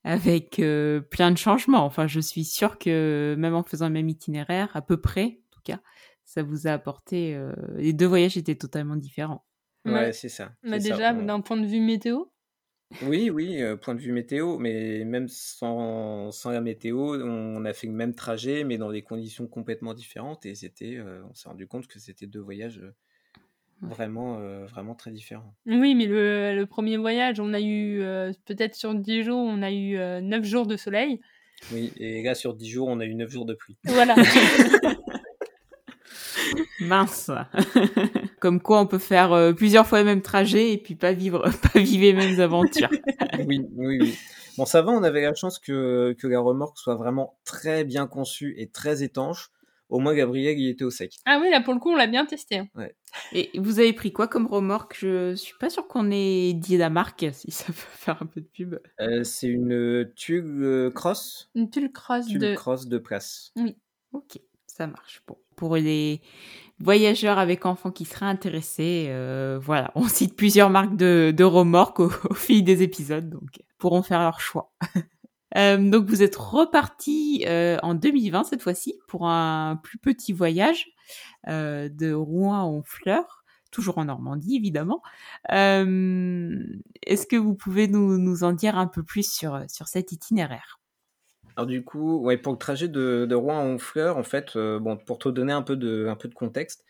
avec plein de changements. Enfin, je suis sûre que même en faisant le même itinéraire, à peu près, en tout cas, ça vous a apporté. les deux voyages étaient totalement différents. Ouais, c'est ça. Mais déjà, d'un point de vue météo, oui, oui, euh, point de vue météo, mais même sans, sans la météo, on a fait le même trajet, mais dans des conditions complètement différentes, et c'était, euh, on s'est rendu compte que c'était deux voyages euh, vraiment, vraiment très différent. Oui, mais le, le premier voyage, on a eu peut-être sur 10 jours, on a eu 9 jours de soleil. Oui, et là sur 10 jours, on a eu 9 jours de pluie. Voilà. Mince. Comme quoi, on peut faire plusieurs fois le même trajet et puis pas vivre, pas vivre les mêmes aventures. oui, oui, oui. Bon, ça va, on avait la chance que, que la remorque soit vraiment très bien conçue et très étanche. Au moins, Gabriel, il était au sec. Ah oui, là, pour le coup, on l'a bien testé. Ouais. Et vous avez pris quoi comme remorque? Je suis pas sûr qu'on ait dit la marque, si ça peut faire un peu de pub. Euh, c'est une Tulle Cross. Une Tulle Cross Tulle de... Cross de place. Oui. Ok, ça marche. Bon. Pour les voyageurs avec enfants qui seraient intéressés, euh, voilà, on cite plusieurs marques de, remorques au, fil des épisodes, donc pourront faire leur choix. Euh, donc vous êtes reparti euh, en 2020 cette fois-ci pour un plus petit voyage de Rouen à Honfleur, toujours en Normandie évidemment. Est-ce que vous pouvez nous, nous, en dire un peu plus sur, sur cet itinéraire? Alors du coup, ouais, pour le trajet de, de Rouen à Honfleur, en fait, euh, bon, pour te donner un peu de, un peu de contexte,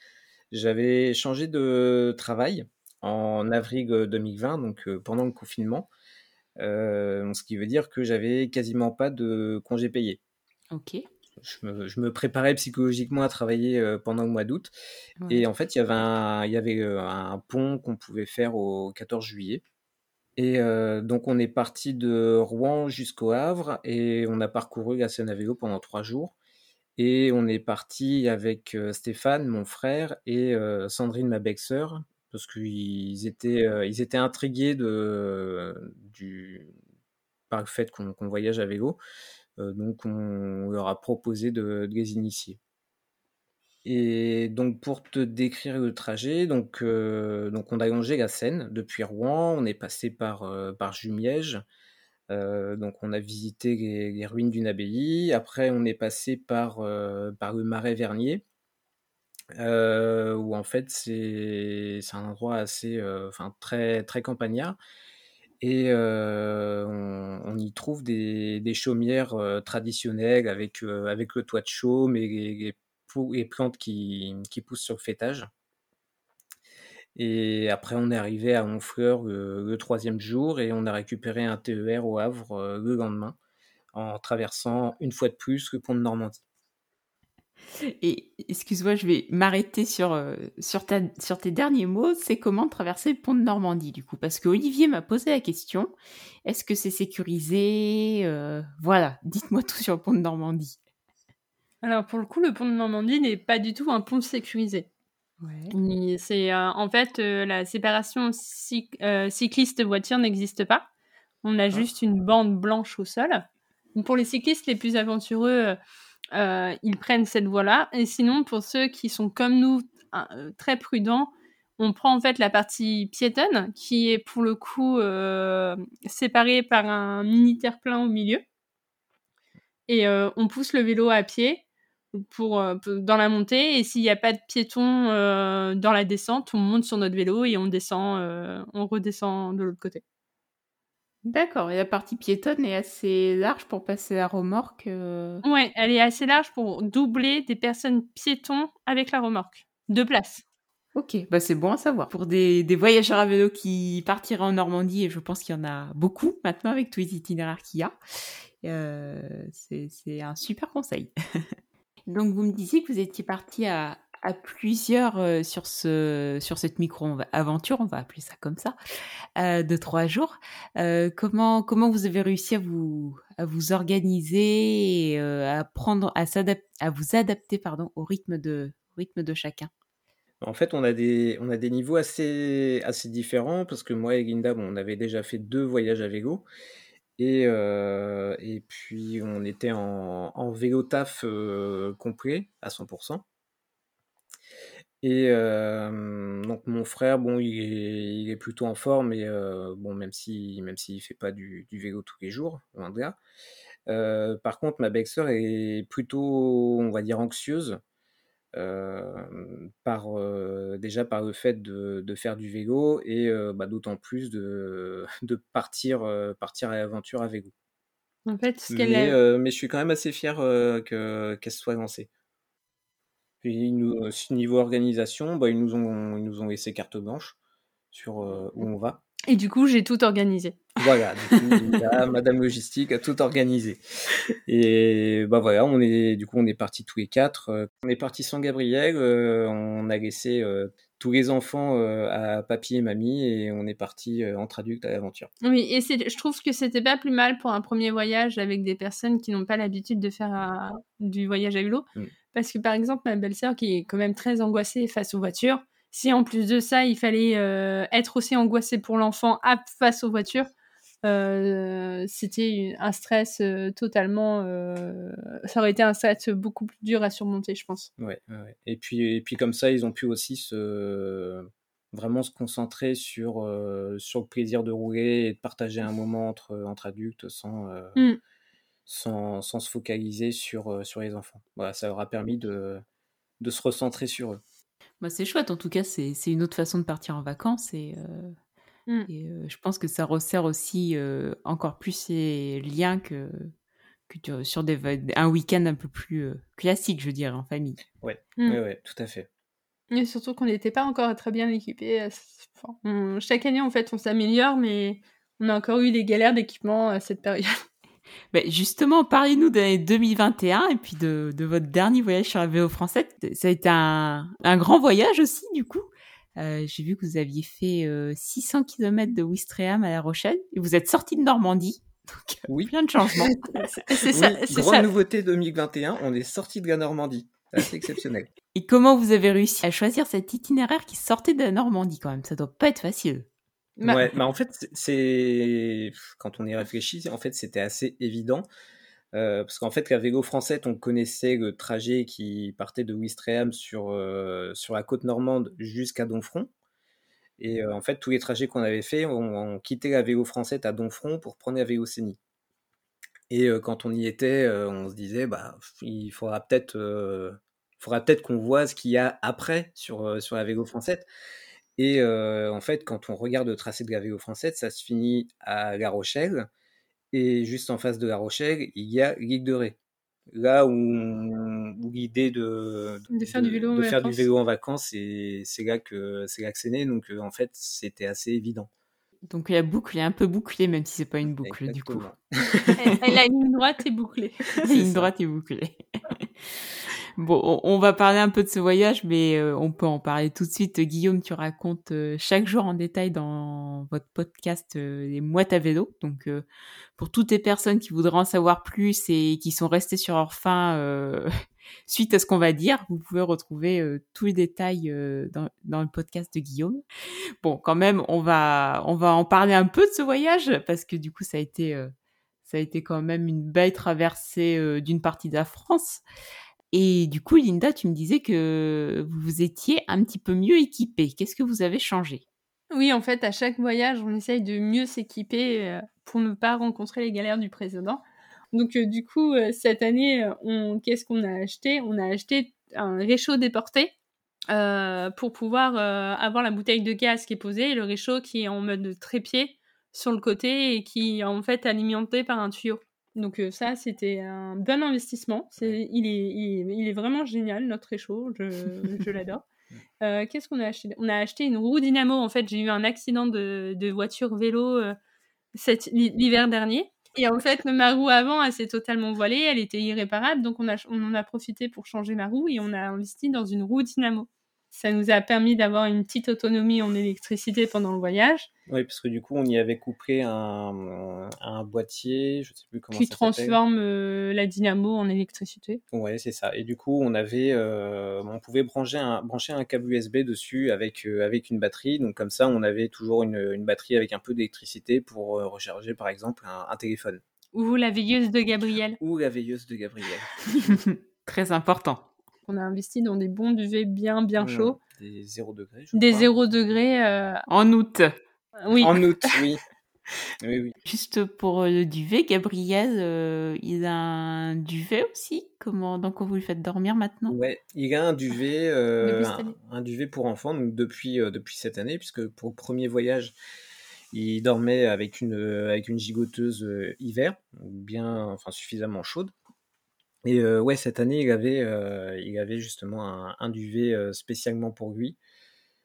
j'avais changé de travail en avril 2020, donc pendant le confinement. Euh, ce qui veut dire que j'avais quasiment pas de congés payés. Ok. Je me, je me, préparais psychologiquement à travailler euh, pendant le mois d'août. Ouais. Et en fait, il y avait un, il y avait euh, un pont qu'on pouvait faire au 14 juillet. Et euh, donc, on est parti de Rouen jusqu'au Havre et on a parcouru la à vélo pendant trois jours. Et on est parti avec Stéphane, mon frère, et Sandrine, ma belle-sœur, parce qu'ils étaient, euh, intrigués par le fait qu'on qu voyage à vélo. Euh, donc, on leur a proposé de, les initier. Et donc, pour te décrire le trajet, donc, euh, on a longé la Seine depuis Rouen, on est passé par, par Jumièges. donc, on a visité les, ruines d'une abbaye. Après, on est passé par, par le Marais Vernier. Euh, où en fait c'est un endroit assez, euh, enfin très très campagnard, et euh, on, y trouve des, des chaumières traditionnelles avec avec le toit de chaume et les plantes qui, qui, poussent sur le fêtage. Et après, on est arrivé à Honfleur le, le, troisième jour et on a récupéré un TER au Havre le lendemain en traversant une fois de plus le pont de Normandie. Et excuse-moi, je vais m'arrêter sur, euh, sur, sur tes derniers mots. C'est comment traverser le pont de Normandie, du coup? Parce que Olivier m'a posé la question. Est-ce que c'est sécurisé euh, Voilà, dites-moi tout sur le pont de Normandie. Alors, pour le coup, le pont de Normandie n'est pas du tout un pont sécurisé. Ouais. C'est euh, en fait la séparation cyc cycliste-voiture n'existe pas. On a ah. juste une bande blanche au sol. Pour les cyclistes les plus aventureux, euh, ils prennent cette voie-là. Et sinon, pour ceux qui sont comme nous, euh, très prudents, on prend en fait la partie piétonne, qui est pour le coup euh, séparée par un mini terre-plein au milieu. Et euh, on pousse le vélo à pied pour, dans la montée. Et s'il n'y a pas de piéton dans la descente, on monte sur notre vélo et on descend, on redescend de l'autre côté. D'accord, et la partie piétonne est assez large pour passer la remorque euh... Ouais, elle est assez large pour doubler des personnes piétons avec la remorque. Deux places. Ok, bah c'est bon à savoir. Pour des, des, voyageurs à vélo qui partiraient en Normandie, et je pense qu'il y en a beaucoup maintenant avec tous les itinéraires qu'il y a, euh, c'est un super conseil. Donc vous me disiez que vous étiez parti à, plusieurs euh, sur, ce, sur cette micro-aventure, on va appeler ça comme ça, euh, de trois jours. Euh, comment, comment vous avez réussi à vous, à vous organiser et à, prendre, à, à vous adapter pardon, au, rythme de, rythme de chacun? En fait, on a des, on a des niveaux assez, assez différents parce que moi et Linda, bon, on avait déjà fait deux voyages à vélo. Et, euh, et puis, on était en, vélo taf euh, complet à 100%. Et euh, donc mon frère, bon, il est, plutôt en forme, et bon, même si, même s'il fait pas du, vélo tous les jours, loin de là. Par contre, ma belle-sœur est plutôt, on va dire, anxieuse, par déjà par le fait de, de faire du vélo et bah, d'autant plus de, de partir, partir à l'aventure. En fait, ce mais, a... mais je suis quand même assez fier que qu'elle soit lancée. Puis nous, niveau organisation, bah, ils, nous ont, ils nous ont laissé carte blanche sur où on va. Et du coup, j'ai tout organisé. Voilà, du coup, Madame Logistique a tout organisé. Et bah voilà, on est, du coup, on est partis tous les quatre. On est parti sans Gabriel. on a laissé tous les enfants à papy et mamie et on est parti entre adultes à l'aventure. Oui, et je trouve que c'était pas plus mal pour un premier voyage avec des personnes qui n'ont pas l'habitude de faire du voyage à vélo. Mm. Parce que par exemple, ma belle-sœur qui est quand même très angoissée face aux voitures, si en plus de ça, il fallait être aussi angoissé pour l'enfant face aux voitures, euh, c'était un stress euh, totalement. Euh, ça aurait été un stress beaucoup plus dur à surmonter, je pense. Ouais, ouais. Et, puis, et puis, comme ça, ils ont pu aussi se, vraiment se concentrer sur, sur le plaisir de rouler et de partager un moment entre, entre adultes sans, mmh. sans, sans, se focaliser sur, sur les enfants. Voilà, ça leur a permis de, de se recentrer sur eux. Bah, c'est chouette, en tout cas, c'est une autre façon de partir en vacances et Mmh. Et je pense que ça resserre aussi encore plus ces liens que, que sur des, un week-end un peu plus classique, je dirais, en famille. Ouais, ouais, ouais, tout à fait. Et surtout qu'on n'était pas encore très bien équipés. chaque année, en fait, on s'améliore, mais on a encore eu des galères d'équipement à cette période. Ben justement, parlez-nous de 2021 et puis de, de, votre dernier voyage sur la VO française. Ça a été un, un grand voyage aussi, du coup. Euh, j'ai vu que vous aviez fait 600 euh, km de Ouistreham à La Rochelle et vous êtes sorti de Normandie. Donc, euh, oui. plein de changements. c'est ça. grande nouveauté 2021, on est sorti de la Normandie. C'est exceptionnel. Et comment vous avez réussi à choisir cet itinéraire qui sortait de la Normandie quand même? Ça doit pas être facile. Ouais, bah en fait, c'est quand on y réfléchit, en fait, c'était assez évident. Euh, parce qu'en fait, la vélo française, on connaissait le trajet qui partait de Ouistreham sur, euh, sur la côte normande jusqu'à Donfront. Et euh, en fait, tous les trajets qu'on avait fait, on, quittait la vélo française à Donfront pour prendre la vélo Cénie. Et quand on y était, on se disait, bah, il faudra peut-être faudra peut-être qu'on voit ce qu'il y a après sur, sur la vélo française. Et en fait, quand on regarde le tracé de la vélo française, ça se finit à La Rochelle. Et juste en face de La Rochelle, il y a l'île de Ré. Là où, l'idée de, de, faire, du, vélo de faire du vélo en vacances, c'est là que c'est là que c'est né. Donc euh, en fait, c'était assez évident. Donc la boucle est un peu bouclée, même si c'est pas une boucle du coup. La ligne droite est bouclée. La ligne droite est bouclée. Bon, on va parler un peu de ce voyage, mais euh, on peut en parler tout de suite. Guillaume, tu racontes euh, chaque jour en détail dans votre podcast euh, les moites à vélo. Donc, pour toutes les personnes qui voudraient en savoir plus et qui sont restées sur leur faim suite à ce qu'on va dire, vous pouvez retrouver tous les détails dans, dans, le podcast de Guillaume. Bon, quand même, on va on va en parler un peu de ce voyage parce que du coup, ça a été ça a été quand même une belle traversée d'une partie de la France. Et du coup, Linda, tu me disais que vous étiez un petit peu mieux équipée. Qu'est-ce que vous avez changé? Oui, en fait, à chaque voyage, on essaye de mieux s'équiper euh, pour ne pas rencontrer les galères du précédent. Donc, euh, du coup, euh, cette année, qu'est-ce qu'on a acheté? On a acheté un réchaud déporté pour pouvoir avoir la bouteille de gaz qui est posée le réchaud qui est en mode trépied sur le côté et qui est en fait alimenté par un tuyau. Donc ça, c'était un bon investissement. C'est, il, est, il, est, vraiment génial, notre réchaud. Je, je l'adore. qu'est-ce qu'on a acheté? On a acheté une roue dynamo. En fait, j'ai eu un accident de, de voiture vélo l'hiver dernier. Et en fait, ma roue avant, elle s'est totalement voilée. Elle était irréparable. Donc, on, a, on en a profité pour changer ma roue et on a investi dans une roue dynamo ça nous a permis d'avoir une petite autonomie en électricité pendant le voyage. Oui, parce que du coup, on y avait couplé un, un boîtier, je sais plus comment Qui transforme euh, la dynamo en électricité. Oui, c'est ça. Et du coup, on avait, euh, on pouvait brancher un, brancher un câble USB dessus avec, euh, avec une batterie. Donc comme ça, on avait toujours une, une batterie avec un peu d'électricité pour recharger, par exemple, un, un téléphone. Ou la veilleuse de Gabriel. Ou la veilleuse de Gabriel. Très important. On a investi dans des bons duvets bien, bien chauds. Des 0 degrés, Des 0 degrés. Euh, en août. Oui. En août, oui. oui, oui. Juste pour euh, le duvet, Gabriel, euh, il a un duvet aussi? Comment, quoi vous lui faites dormir maintenant? Ouais, il a un duvet, un, duvet pour enfants donc depuis, depuis cette année, puisque pour le premier voyage, il dormait avec une, avec une gigoteuse hiver, bien, enfin suffisamment chaude. Et ouais, cette année, il avait, il avait justement un, un duvet spécialement pour lui.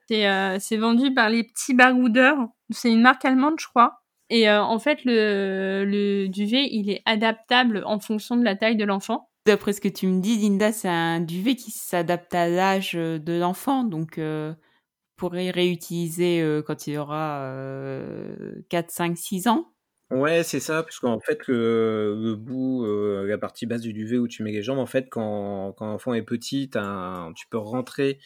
C'est vendu par les petits baroudeurs. C'est une marque allemande, je crois. Et en fait, le, le duvet, il est adaptable en fonction de la taille de l'enfant. D'après ce que tu me dis, Linda, c'est un duvet qui s'adapte à l'âge de l'enfant. Donc, euh, pourrait réutiliser quand il aura 4, 5, 6 ans. Ouais, c'est ça, parce qu'en fait, le, le bout, la partie basse du duvet où tu mets les jambes, en fait, quand, quand l'enfant est petit, tu peux rentrer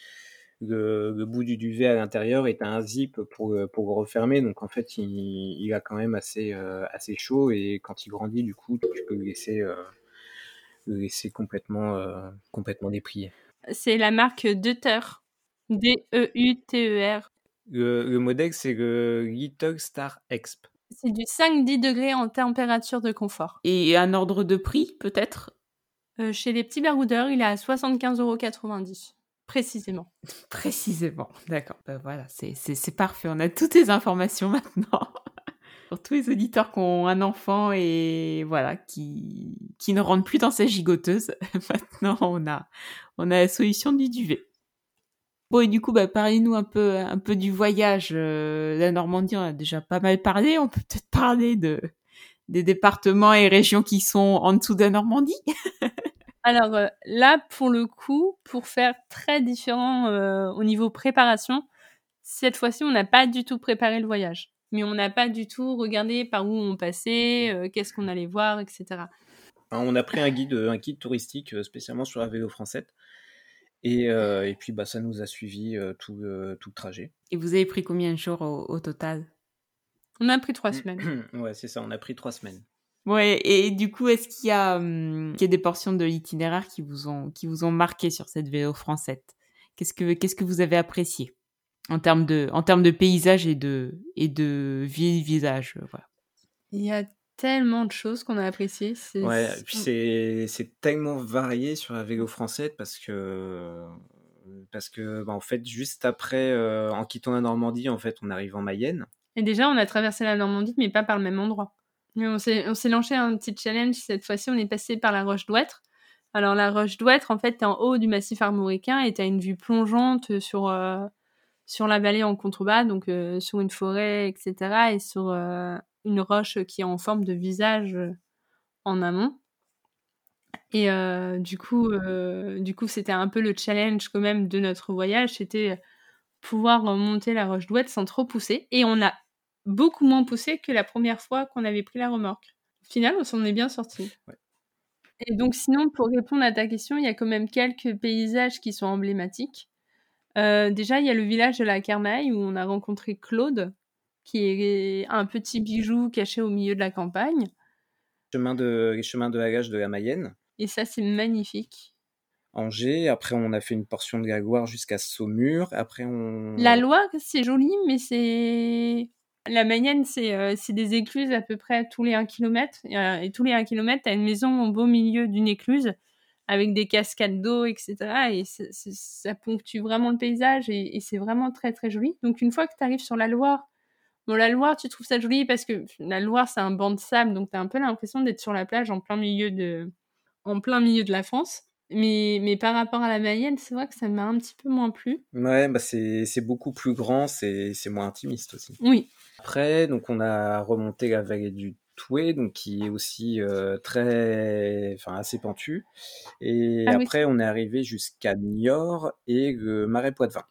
le, bout du duvet à l'intérieur et tu as un zip pour, pour le refermer. Donc, en fait, il, il a quand même assez, assez chaud et quand il grandit, du coup, tu peux le laisser, le laisser complètement, complètement déplié. C'est la marque Deuter. D-E-U-T-E-R. Le, modèle, c'est le Little Star Exp. C'est du 5-10 degrés en température de confort. Et un ordre de prix, peut-être? Euh, Chez les petits baroudeurs, il est à 75,90 euros. Précisément. Précisément, d'accord. Ben voilà, c'est parfait. On a toutes les informations maintenant. Pour tous les auditeurs qui ont un enfant et voilà, qui, qui ne rentrent plus dans sa gigoteuse, maintenant on a, on a la solution du duvet. Bon, et du coup, bah, parlez-nous un peu, un peu du voyage. Euh, la Normandie, on a déjà pas mal parlé. On peut peut-être parler de, des départements et régions qui sont en dessous de la Normandie. Alors euh, là, pour le coup, pour faire très différent euh, au niveau préparation, cette fois-ci, on n'a pas du tout préparé le voyage. Mais on n'a pas du tout regardé par où on passait, qu'est-ce qu'on allait voir, etc. On a pris un guide, un guide touristique spécialement sur la vélo française et, et, puis bah, ça nous a suivi tout, tout, le trajet. Et vous avez pris combien de jours au, total? On a pris trois semaines. ouais, c'est ça, on a pris trois semaines. Ouais, et du coup, est-ce qu'il y, a, hum, y a des portions de l'itinéraire qui, vous ont, qui vous ont marqué sur cette vélo française Qu'est-ce que Qu'est-ce que vous avez apprécié en termes de, en termes de paysage et de, et de vie, visage voilà? Il y a tellement de choses qu'on a appréciées. Ouais, et puis c'est tellement varié sur la vélo française parce que parce que bah, en fait juste après euh, en quittant la Normandie en fait on arrive en Mayenne. Et déjà on a traversé la Normandie mais pas par le même endroit. Mais on s'est on s'est lancé un petit challenge cette fois-ci on est passé par la Roche d'Ouêtre. Alors la Roche d'Ouêtre en fait t'es en haut du massif armoricain et t'as une vue plongeante sur euh, sur la vallée en contrebas donc euh, sur une forêt etc et sur une roche qui est en forme de visage euh, en amont. Et euh, du coup, euh, du coup, c'était un peu le challenge quand même de notre voyage, c'était pouvoir monter la roche d'Ouette sans trop pousser. Et on a beaucoup moins poussé que la première fois qu'on avait pris la remorque. Au final, on s'en est bien sorti. Et donc, sinon, pour répondre à ta question, il y a quand même quelques paysages qui sont emblématiques. déjà, il y a le village de la Carnaille où on a rencontré Claude, qui est un petit bijou caché au milieu de la campagne. Chemin de, chemin de Hagage de la Mayenne. Et ça, c'est magnifique. Angers, après on a fait une portion de la Loire jusqu'à Saumur, après on... La Loire, c'est joli, mais c'est... La Mayenne, c'est euh, des écluses à peu près tous les 1 km. Euh, et tous les 1 km, tu as une maison au beau milieu d'une écluse avec des cascades d'eau, etc. Et ça ponctue vraiment le paysage et, et c'est vraiment très très joli. Donc une fois que tu arrives sur la Loire, Bon, la Loire, tu trouves ça joli parce que la Loire, c'est un banc de sable, donc tu as un peu l'impression d'être sur la plage en plein milieu de, en plein milieu de la France. Mais, mais par rapport à la Mayenne, c'est vrai que ça m'a un petit peu moins plu. Ouais, bah c'est beaucoup plus grand, c'est moins intimiste aussi. Oui. Après, donc on a remonté la vallée du Toué, donc qui est aussi euh, très, enfin assez pentu. Et ah après, on est arrivé jusqu'à Niort et le Marais Poitevin.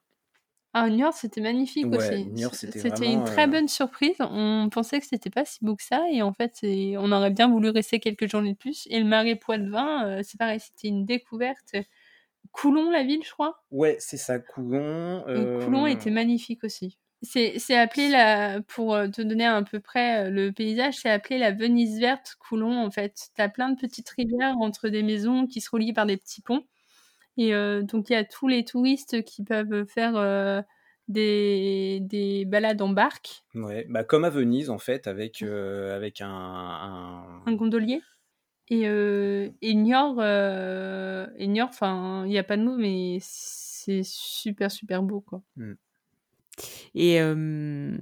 Ah, Niort, c'était magnifique aussi. c'était une très euh, bonne surprise. On pensait que c'était pas si beau que ça, et en fait, on aurait bien voulu rester quelques journées de plus. Et le marais Poitevin, euh, c'est pareil, c'était une découverte. Coulon, la ville, je crois. Ouais, c'est ça, Coulon. Coulon euh, était magnifique aussi. C'est appelé la, pour te donner à peu près le paysage, c'est appelé la Venise verte Coulon en fait. T'as plein de petites rivières entre des maisons qui se relient par des petits ponts. Et euh, donc, il y a tous les touristes qui peuvent faire euh, des, des balades en barque. Ouais, bah comme à Venise, en fait, avec, euh, avec un, un... gondolier. Et, euh, et Niort, enfin, il n'y a pas de mots, mais c'est super, super beau, quoi. Hmm. Et, euh,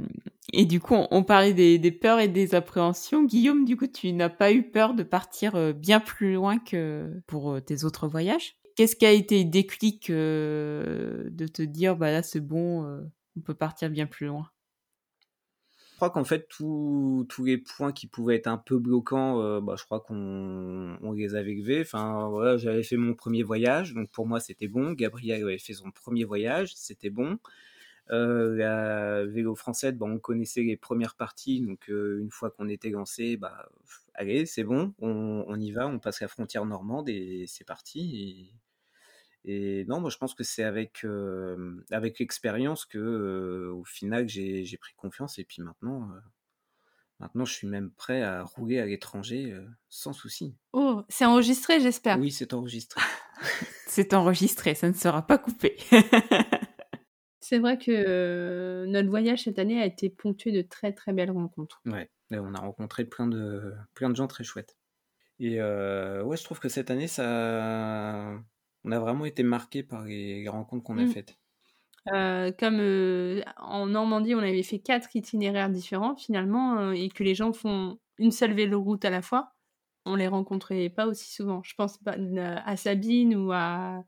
et du coup, on, parlait des, des, peurs et des appréhensions. Guillaume, du coup, tu n'as pas eu peur de partir bien plus loin que pour tes autres voyages? Qu'est-ce qui a été déclic de te dire, bah là, c'est bon, on peut partir bien plus loin? Je crois qu'en fait, tous les points qui pouvaient être un peu bloquants, bah, je crois qu'on on les avait levés. Enfin, voilà, j'avais fait mon premier voyage, donc pour moi, c'était bon. Gabriel avait fait son premier voyage, c'était bon. La vélo française, bah, on connaissait les premières parties, donc une fois qu'on était lancé, bah, allez, c'est bon, on, y va, on passe la frontière normande et c'est parti. Non, moi je pense que c'est avec, euh, avec l'expérience que au final j'ai pris confiance et puis maintenant, maintenant je suis même prêt à rouler à l'étranger sans souci. Oh, c'est enregistré, j'espère. Oui, c'est enregistré. c'est enregistré, ça ne sera pas coupé. C'est vrai que notre voyage cette année a été ponctué de très très belles rencontres. Ouais, on a rencontré plein de, plein de gens très chouettes. Et ouais, je trouve que cette année, ça, on a vraiment été marqué par les, rencontres qu'on a mmh. faites. comme en Normandie, on avait fait quatre itinéraires différents finalement, et que les gens font une seule véloroute à la fois, on les rencontrait pas aussi souvent. Je pense à Sabine ou à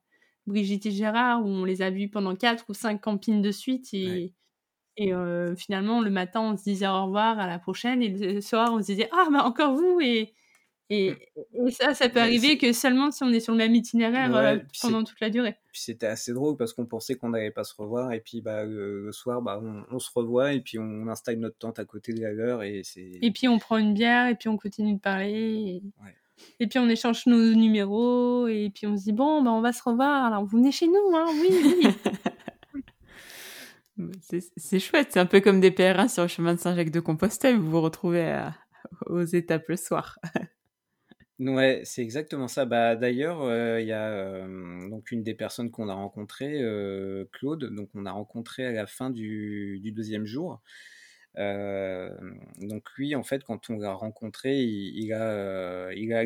Brigitte et Gérard, où on les a vus pendant quatre ou cinq campings de suite. Et, et finalement, le matin, on se disait au revoir, à la prochaine. Et le soir, on se disait, ah, bah encore vous Et, et, mmh. ça, ça peut arriver que seulement si on est sur le même itinéraire pendant toute la durée. Puis c'était assez drôle parce qu'on pensait qu'on n'allait pas se revoir. Et puis bah, le, soir, bah, on, se revoit et puis on installe notre tente à côté de la leur. Et, et puis on prend une bière et puis on continue de parler. Et puis on échange nos numéros et puis on se dit bon, ben on va se revoir. Alors vous venez chez nous, hein Oui, oui. c'est chouette, c'est un peu comme des pèlerins sur le chemin de Saint-Jacques-de-Compostelle où vous vous retrouvez aux étapes le soir. ouais, c'est exactement ça. Bah, D'ailleurs, euh, il y a euh, donc une des personnes qu'on a rencontrées, euh, Claude, donc on a rencontré à la fin du, deuxième jour. Donc lui, en fait, quand on l'a rencontré, il, a, il a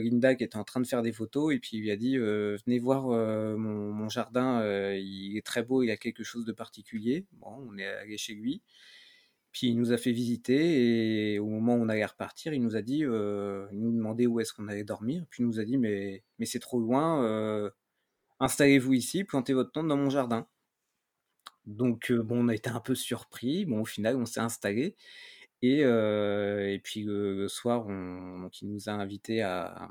Linda qui était en train de faire des photos et puis il lui a dit venez voir mon, jardin, il est très beau, il a quelque chose de particulier. Bon, on est allé chez lui. Puis il nous a fait visiter et au moment où on allait repartir, il nous a dit, il nous demandait où est-ce qu'on allait dormir. Puis il nous a dit mais c'est trop loin, installez-vous ici, plantez votre tente dans mon jardin. Donc, bon, on a été un peu surpris. Bon, au final, on s'est installé. Et, puis le, soir, il nous a invités à,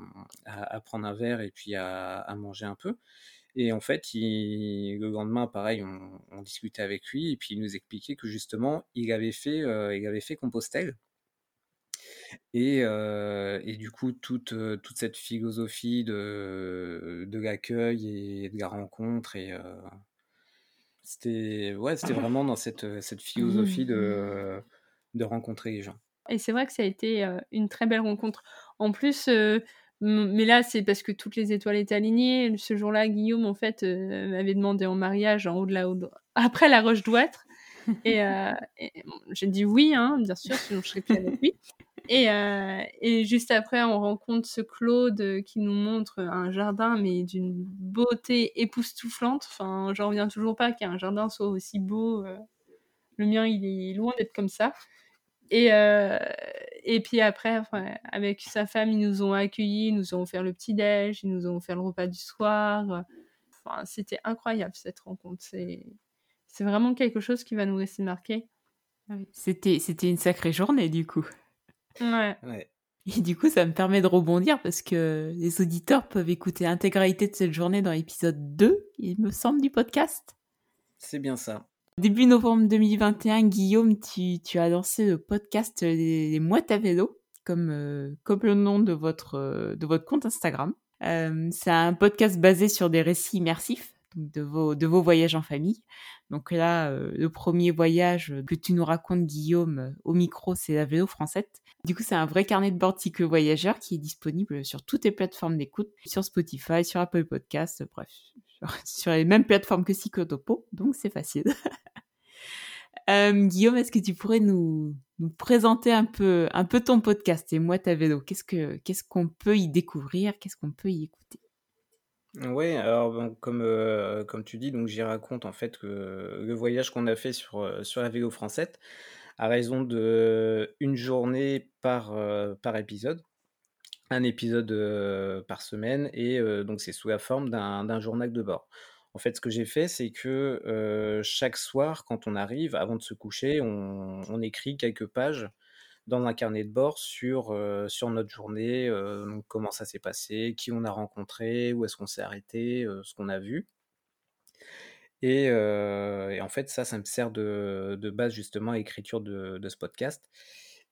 prendre un verre et puis à, manger un peu. Et en fait, il, le lendemain, pareil, on, on, discutait avec lui et puis il nous expliquait que justement, il avait fait, il avait fait Compostelle. Et, et, du coup, toute, toute cette philosophie de, de l'accueil et de la rencontre et, c'était ouais, c'était vraiment dans cette, euh, cette philosophie de, de rencontrer les gens. Et c'est vrai que ça a été euh, une très belle rencontre. En plus, euh, mais là, c'est parce que toutes les étoiles étaient alignées. Ce jour-là, Guillaume, en fait, m'avait demandé en mariage en haut de la haut après la Roche d'Ouêtre. Et, j'ai dit oui, hein, bien sûr, sinon je serais plus avec lui. Et, euh, et, juste après, on rencontre ce Claude qui nous montre un jardin, mais d'une beauté époustouflante. Enfin, j'en reviens toujours pas qu'un jardin soit aussi beau. Euh. Le mien, il est loin d'être comme ça. Et, euh, et puis après, avec sa femme, ils nous ont accueillis, ils nous ont offert le petit-déj, ils nous ont offert le repas du soir. Enfin, c'était incroyable cette rencontre. C'est, c'est vraiment quelque chose qui va nous rester marqué. C'était, c'était une sacrée journée du coup. Ouais. Et du coup, ça me permet de rebondir parce que les auditeurs peuvent écouter l'intégralité de cette journée dans l'épisode 2, il me semble, du podcast. C'est bien ça. Début novembre 2021, Guillaume, tu, tu as lancé le podcast Les, Mouettes à vélo, comme, euh, comme le nom de votre, euh, de votre compte Instagram. Euh, c'est un podcast basé sur des récits immersifs de vos, de vos voyages en famille. Donc là, euh, le premier voyage que tu nous racontes, Guillaume, euh, au micro, c'est la vélo française. Du coup, c'est un vrai carnet de bord cycle voyageur qui est disponible sur toutes les plateformes d'écoute, sur Spotify, sur Apple Podcasts, bref, sur, les mêmes plateformes que Cyclotopo, donc c'est facile. Euh, Guillaume, est-ce que tu pourrais nous, nous, présenter un peu, un peu ton podcast et moi ta vélo? Qu'est-ce que qu'est-ce qu'on peut y découvrir? Qu'est-ce qu'on peut y écouter? Ouais, alors comme, euh, comme tu dis, donc j'y raconte en fait que le voyage qu'on a fait sur, euh, la vélo française à raison de une journée par, euh, épisode, un épisode par semaine, et donc c'est sous la forme d'un journal de bord. En fait, ce que j'ai fait, c'est que chaque soir, quand on arrive, avant de se coucher, on écrit quelques pages dans un carnet de bord sur, euh, sur notre journée, euh, comment ça s'est passé, qui on a rencontré, où est-ce qu'on s'est arrêté, euh, ce qu'on a vu. Et, en fait, ça, ça me sert de, de base justement à l'écriture de, de, ce podcast.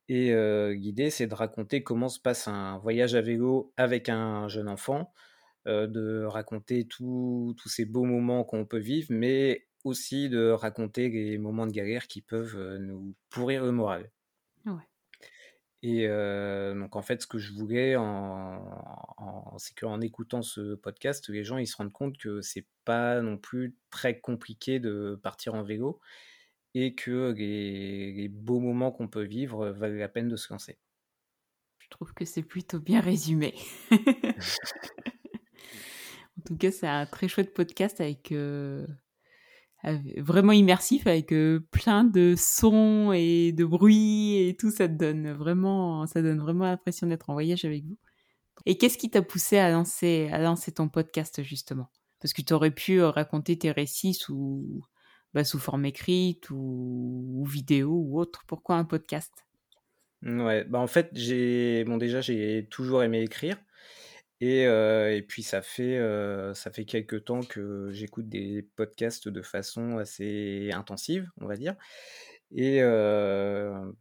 Et l'idée, c'est de raconter comment se passe un voyage à vélo avec un jeune enfant, de raconter tous ces beaux moments qu'on peut vivre, mais aussi de raconter les moments de galère qui peuvent nous pourrir le moral. Et donc en fait, ce que je voulais, en, c'est qu'en écoutant ce podcast, les gens ils se rendent compte que c'est pas non plus très compliqué de partir en vélo et que les, beaux moments qu'on peut vivre valent la peine de se lancer. Je trouve que c'est plutôt bien résumé. en tout cas, c'est un très chouette podcast avec vraiment immersif avec euh, plein de sons et de bruits et tout ça te donne vraiment ça donne vraiment l'impression d'être en voyage avec vous. Et qu'est-ce qui t'a poussé à lancer à lancer ton podcast justement? Parce que tu aurais pu euh, raconter tes récits sous bah, sous forme écrite ou, vidéo ou autre. Pourquoi un podcast? Ouais, bah en fait, j'ai bon déjà j'ai toujours aimé écrire. Et, puis ça fait, ça fait quelques temps que j'écoute des podcasts de façon assez intensive, on va dire. Et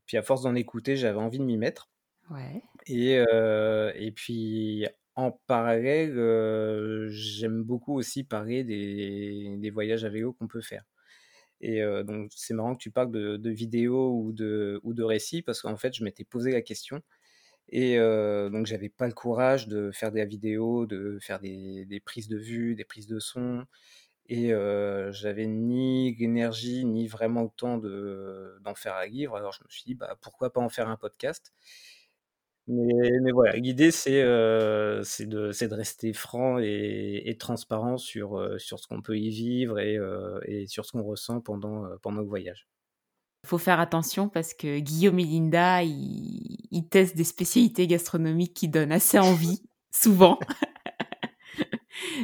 puis à force d'en écouter, j'avais envie de m'y mettre. Ouais. Et, et puis en parallèle, j'aime beaucoup aussi parler des, des voyages à vélo qu'on peut faire. Et donc c'est marrant que tu parles de, de vidéos ou de, ou de récits parce qu'en fait je m'étais posé la question et donc, j'avais pas le courage de faire des vidéos, de faire des, prises de vue, des prises de son. Et j'avais ni l'énergie, ni vraiment le temps d'en faire un livre. Alors, je me suis dit, bah, pourquoi pas en faire un podcast? Mais, voilà, l'idée, c'est de, de, rester franc et, transparent sur, sur ce qu'on peut y vivre et, et sur ce qu'on ressent pendant, pendant le voyage. Il faut faire attention parce que Guillaume et Linda, ils, testent des spécialités gastronomiques qui donnent assez envie, souvent.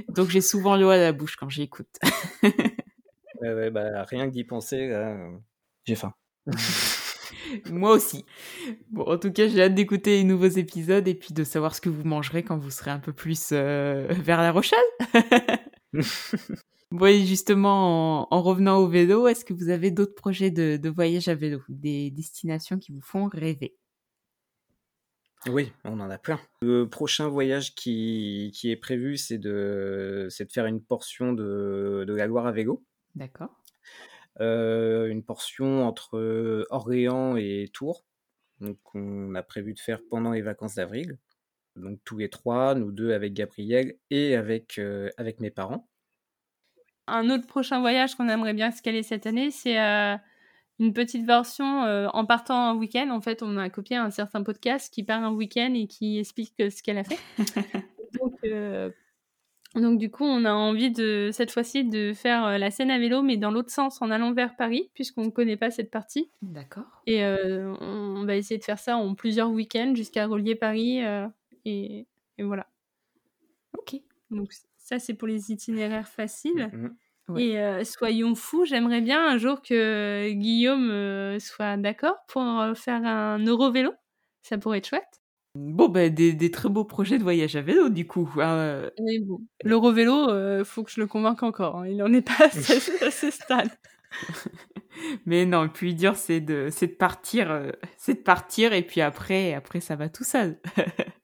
Donc j'ai souvent l'eau à la bouche quand j'écoute. ouais, bah, rien que d'y penser, j'ai faim. Moi aussi. Bon, en tout cas, j'ai hâte d'écouter les nouveaux épisodes et puis de savoir ce que vous mangerez quand vous serez un peu plus euh, vers La Rochelle. Oui, justement, en, revenant au vélo, est-ce que vous avez d'autres projets de, voyage à vélo, des destinations qui vous font rêver? Oui, on en a plein. Le prochain voyage qui, est prévu, c'est de, de faire une portion de, la Loire à vélo. D'accord. Euh, une portion entre Orléans et Tours. Donc, on a prévu de faire pendant les vacances d'avril. Donc, tous les trois, nous deux avec Gabriel et avec, euh, avec mes parents un autre prochain voyage qu'on aimerait bien se caler cette année, c'est euh, une petite version euh, en partant un week-end. En fait, on a copié un certain podcast qui part un week-end et qui explique euh, ce qu'elle a fait. donc, du coup, on a envie de cette fois-ci de faire la scène à vélo, mais dans l'autre sens, en allant vers Paris, puisqu'on ne connaît pas cette partie. D'accord. Et on, va essayer de faire ça en plusieurs week-ends jusqu'à relier Paris. Et, et, voilà. Ok. Donc, ça, c'est pour les itinéraires faciles. Mmh, Et euh, soyons fous, j'aimerais bien un jour que Guillaume euh, soit d'accord pour euh, faire un Eurovélo. Ça pourrait être chouette. Bon, ben, des, très beaux projets de voyage à vélo, du coup. Hein, bon, L'Eurovélo, il faut que je le convainque encore. Hein. Il n'en est pas à ce, stade. Mais non, le plus dur, c'est de, de partir, c'est de partir, et puis après, après, ça va tout seul.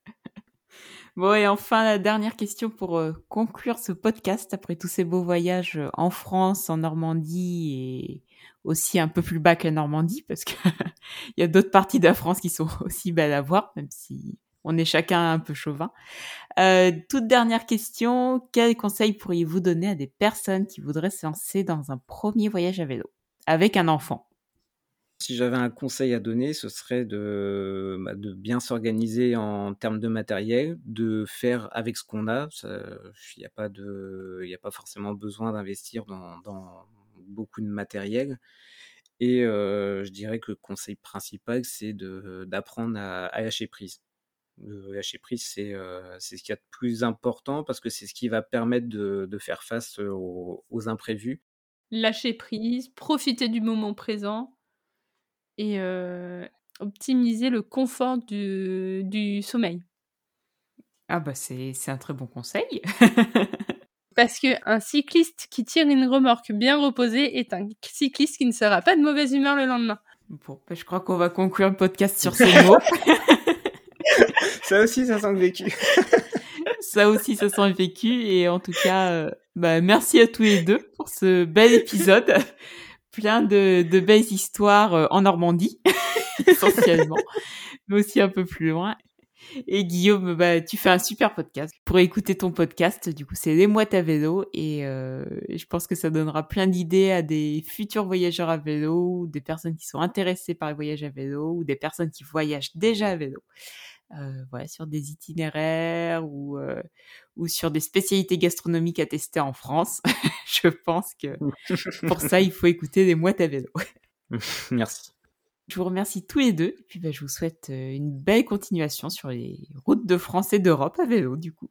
Bon, et enfin, la dernière question pour euh, conclure ce podcast. Après tous ces beaux voyages euh, en France, en Normandie et aussi un peu plus bas que la Normandie, parce qu'il y a d'autres parties de la France qui sont aussi belles à voir, même si on est chacun un peu chauvin. Euh, toute dernière question, quels conseils pourriez-vous donner à des personnes qui voudraient se lancer dans un premier voyage à vélo avec un enfant? Si j'avais un conseil à donner, ce serait de, bah, de bien s'organiser en termes de matériel, de faire avec ce qu'on a. Il n'y a, pas a pas forcément besoin d'investir dans, beaucoup de matériel. Et je dirais que le conseil principal, c'est d'apprendre à, lâcher prise. lâcher prise, c'est ce qu'il y a de plus important parce que c'est ce qui va permettre de, faire face aux, imprévus. Lâcher prise, profiter du moment présent et optimiser le confort du, du sommeil. Ah bah c'est un très bon conseil. Parce qu'un cycliste qui tire une remorque bien reposée est un cycliste qui ne sera pas de mauvaise humeur le lendemain. Bon, bah, je crois qu'on va conclure le podcast sur ces mots. ça aussi, ça sent vécu. ça aussi, ça sent vécu. Et en tout cas, euh, bah, merci à tous les deux pour ce bel épisode. Plein de, de belles histoires euh, en Normandie, essentiellement, mais aussi un peu plus loin. Et Guillaume, bah, tu fais un super podcast. Pour écouter ton podcast, du coup, c'est Les Mouettes à vélo. Et euh, je pense que ça donnera plein d'idées à des futurs voyageurs à vélo, ou des personnes qui sont intéressées par les voyages à vélo, ou des personnes qui voyagent déjà à vélo. Euh, voilà, sur des itinéraires ou, euh, ou sur des spécialités gastronomiques à tester en France. je pense que pour ça, il faut écouter Les Mouettes à vélo. Merci. Je vous remercie tous les deux. Et puis, bah, je vous souhaite euh, une belle continuation sur les routes de France et d'Europe à vélo, du coup.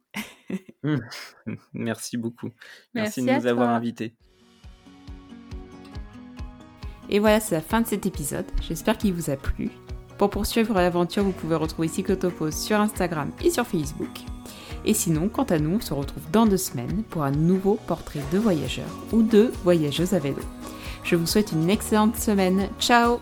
Merci beaucoup. Merci, de nous avoir invités. Et voilà, c'est la fin de cet épisode. J'espère qu'il vous a plu. Pour poursuivre l'aventure, vous pouvez retrouver Cyclotopos sur Instagram et sur Facebook. Et sinon, quant à nous, on se retrouve dans deux semaines pour un nouveau portrait de voyageurs ou de voyageuses à vélo. Je vous souhaite une excellente semaine. Ciao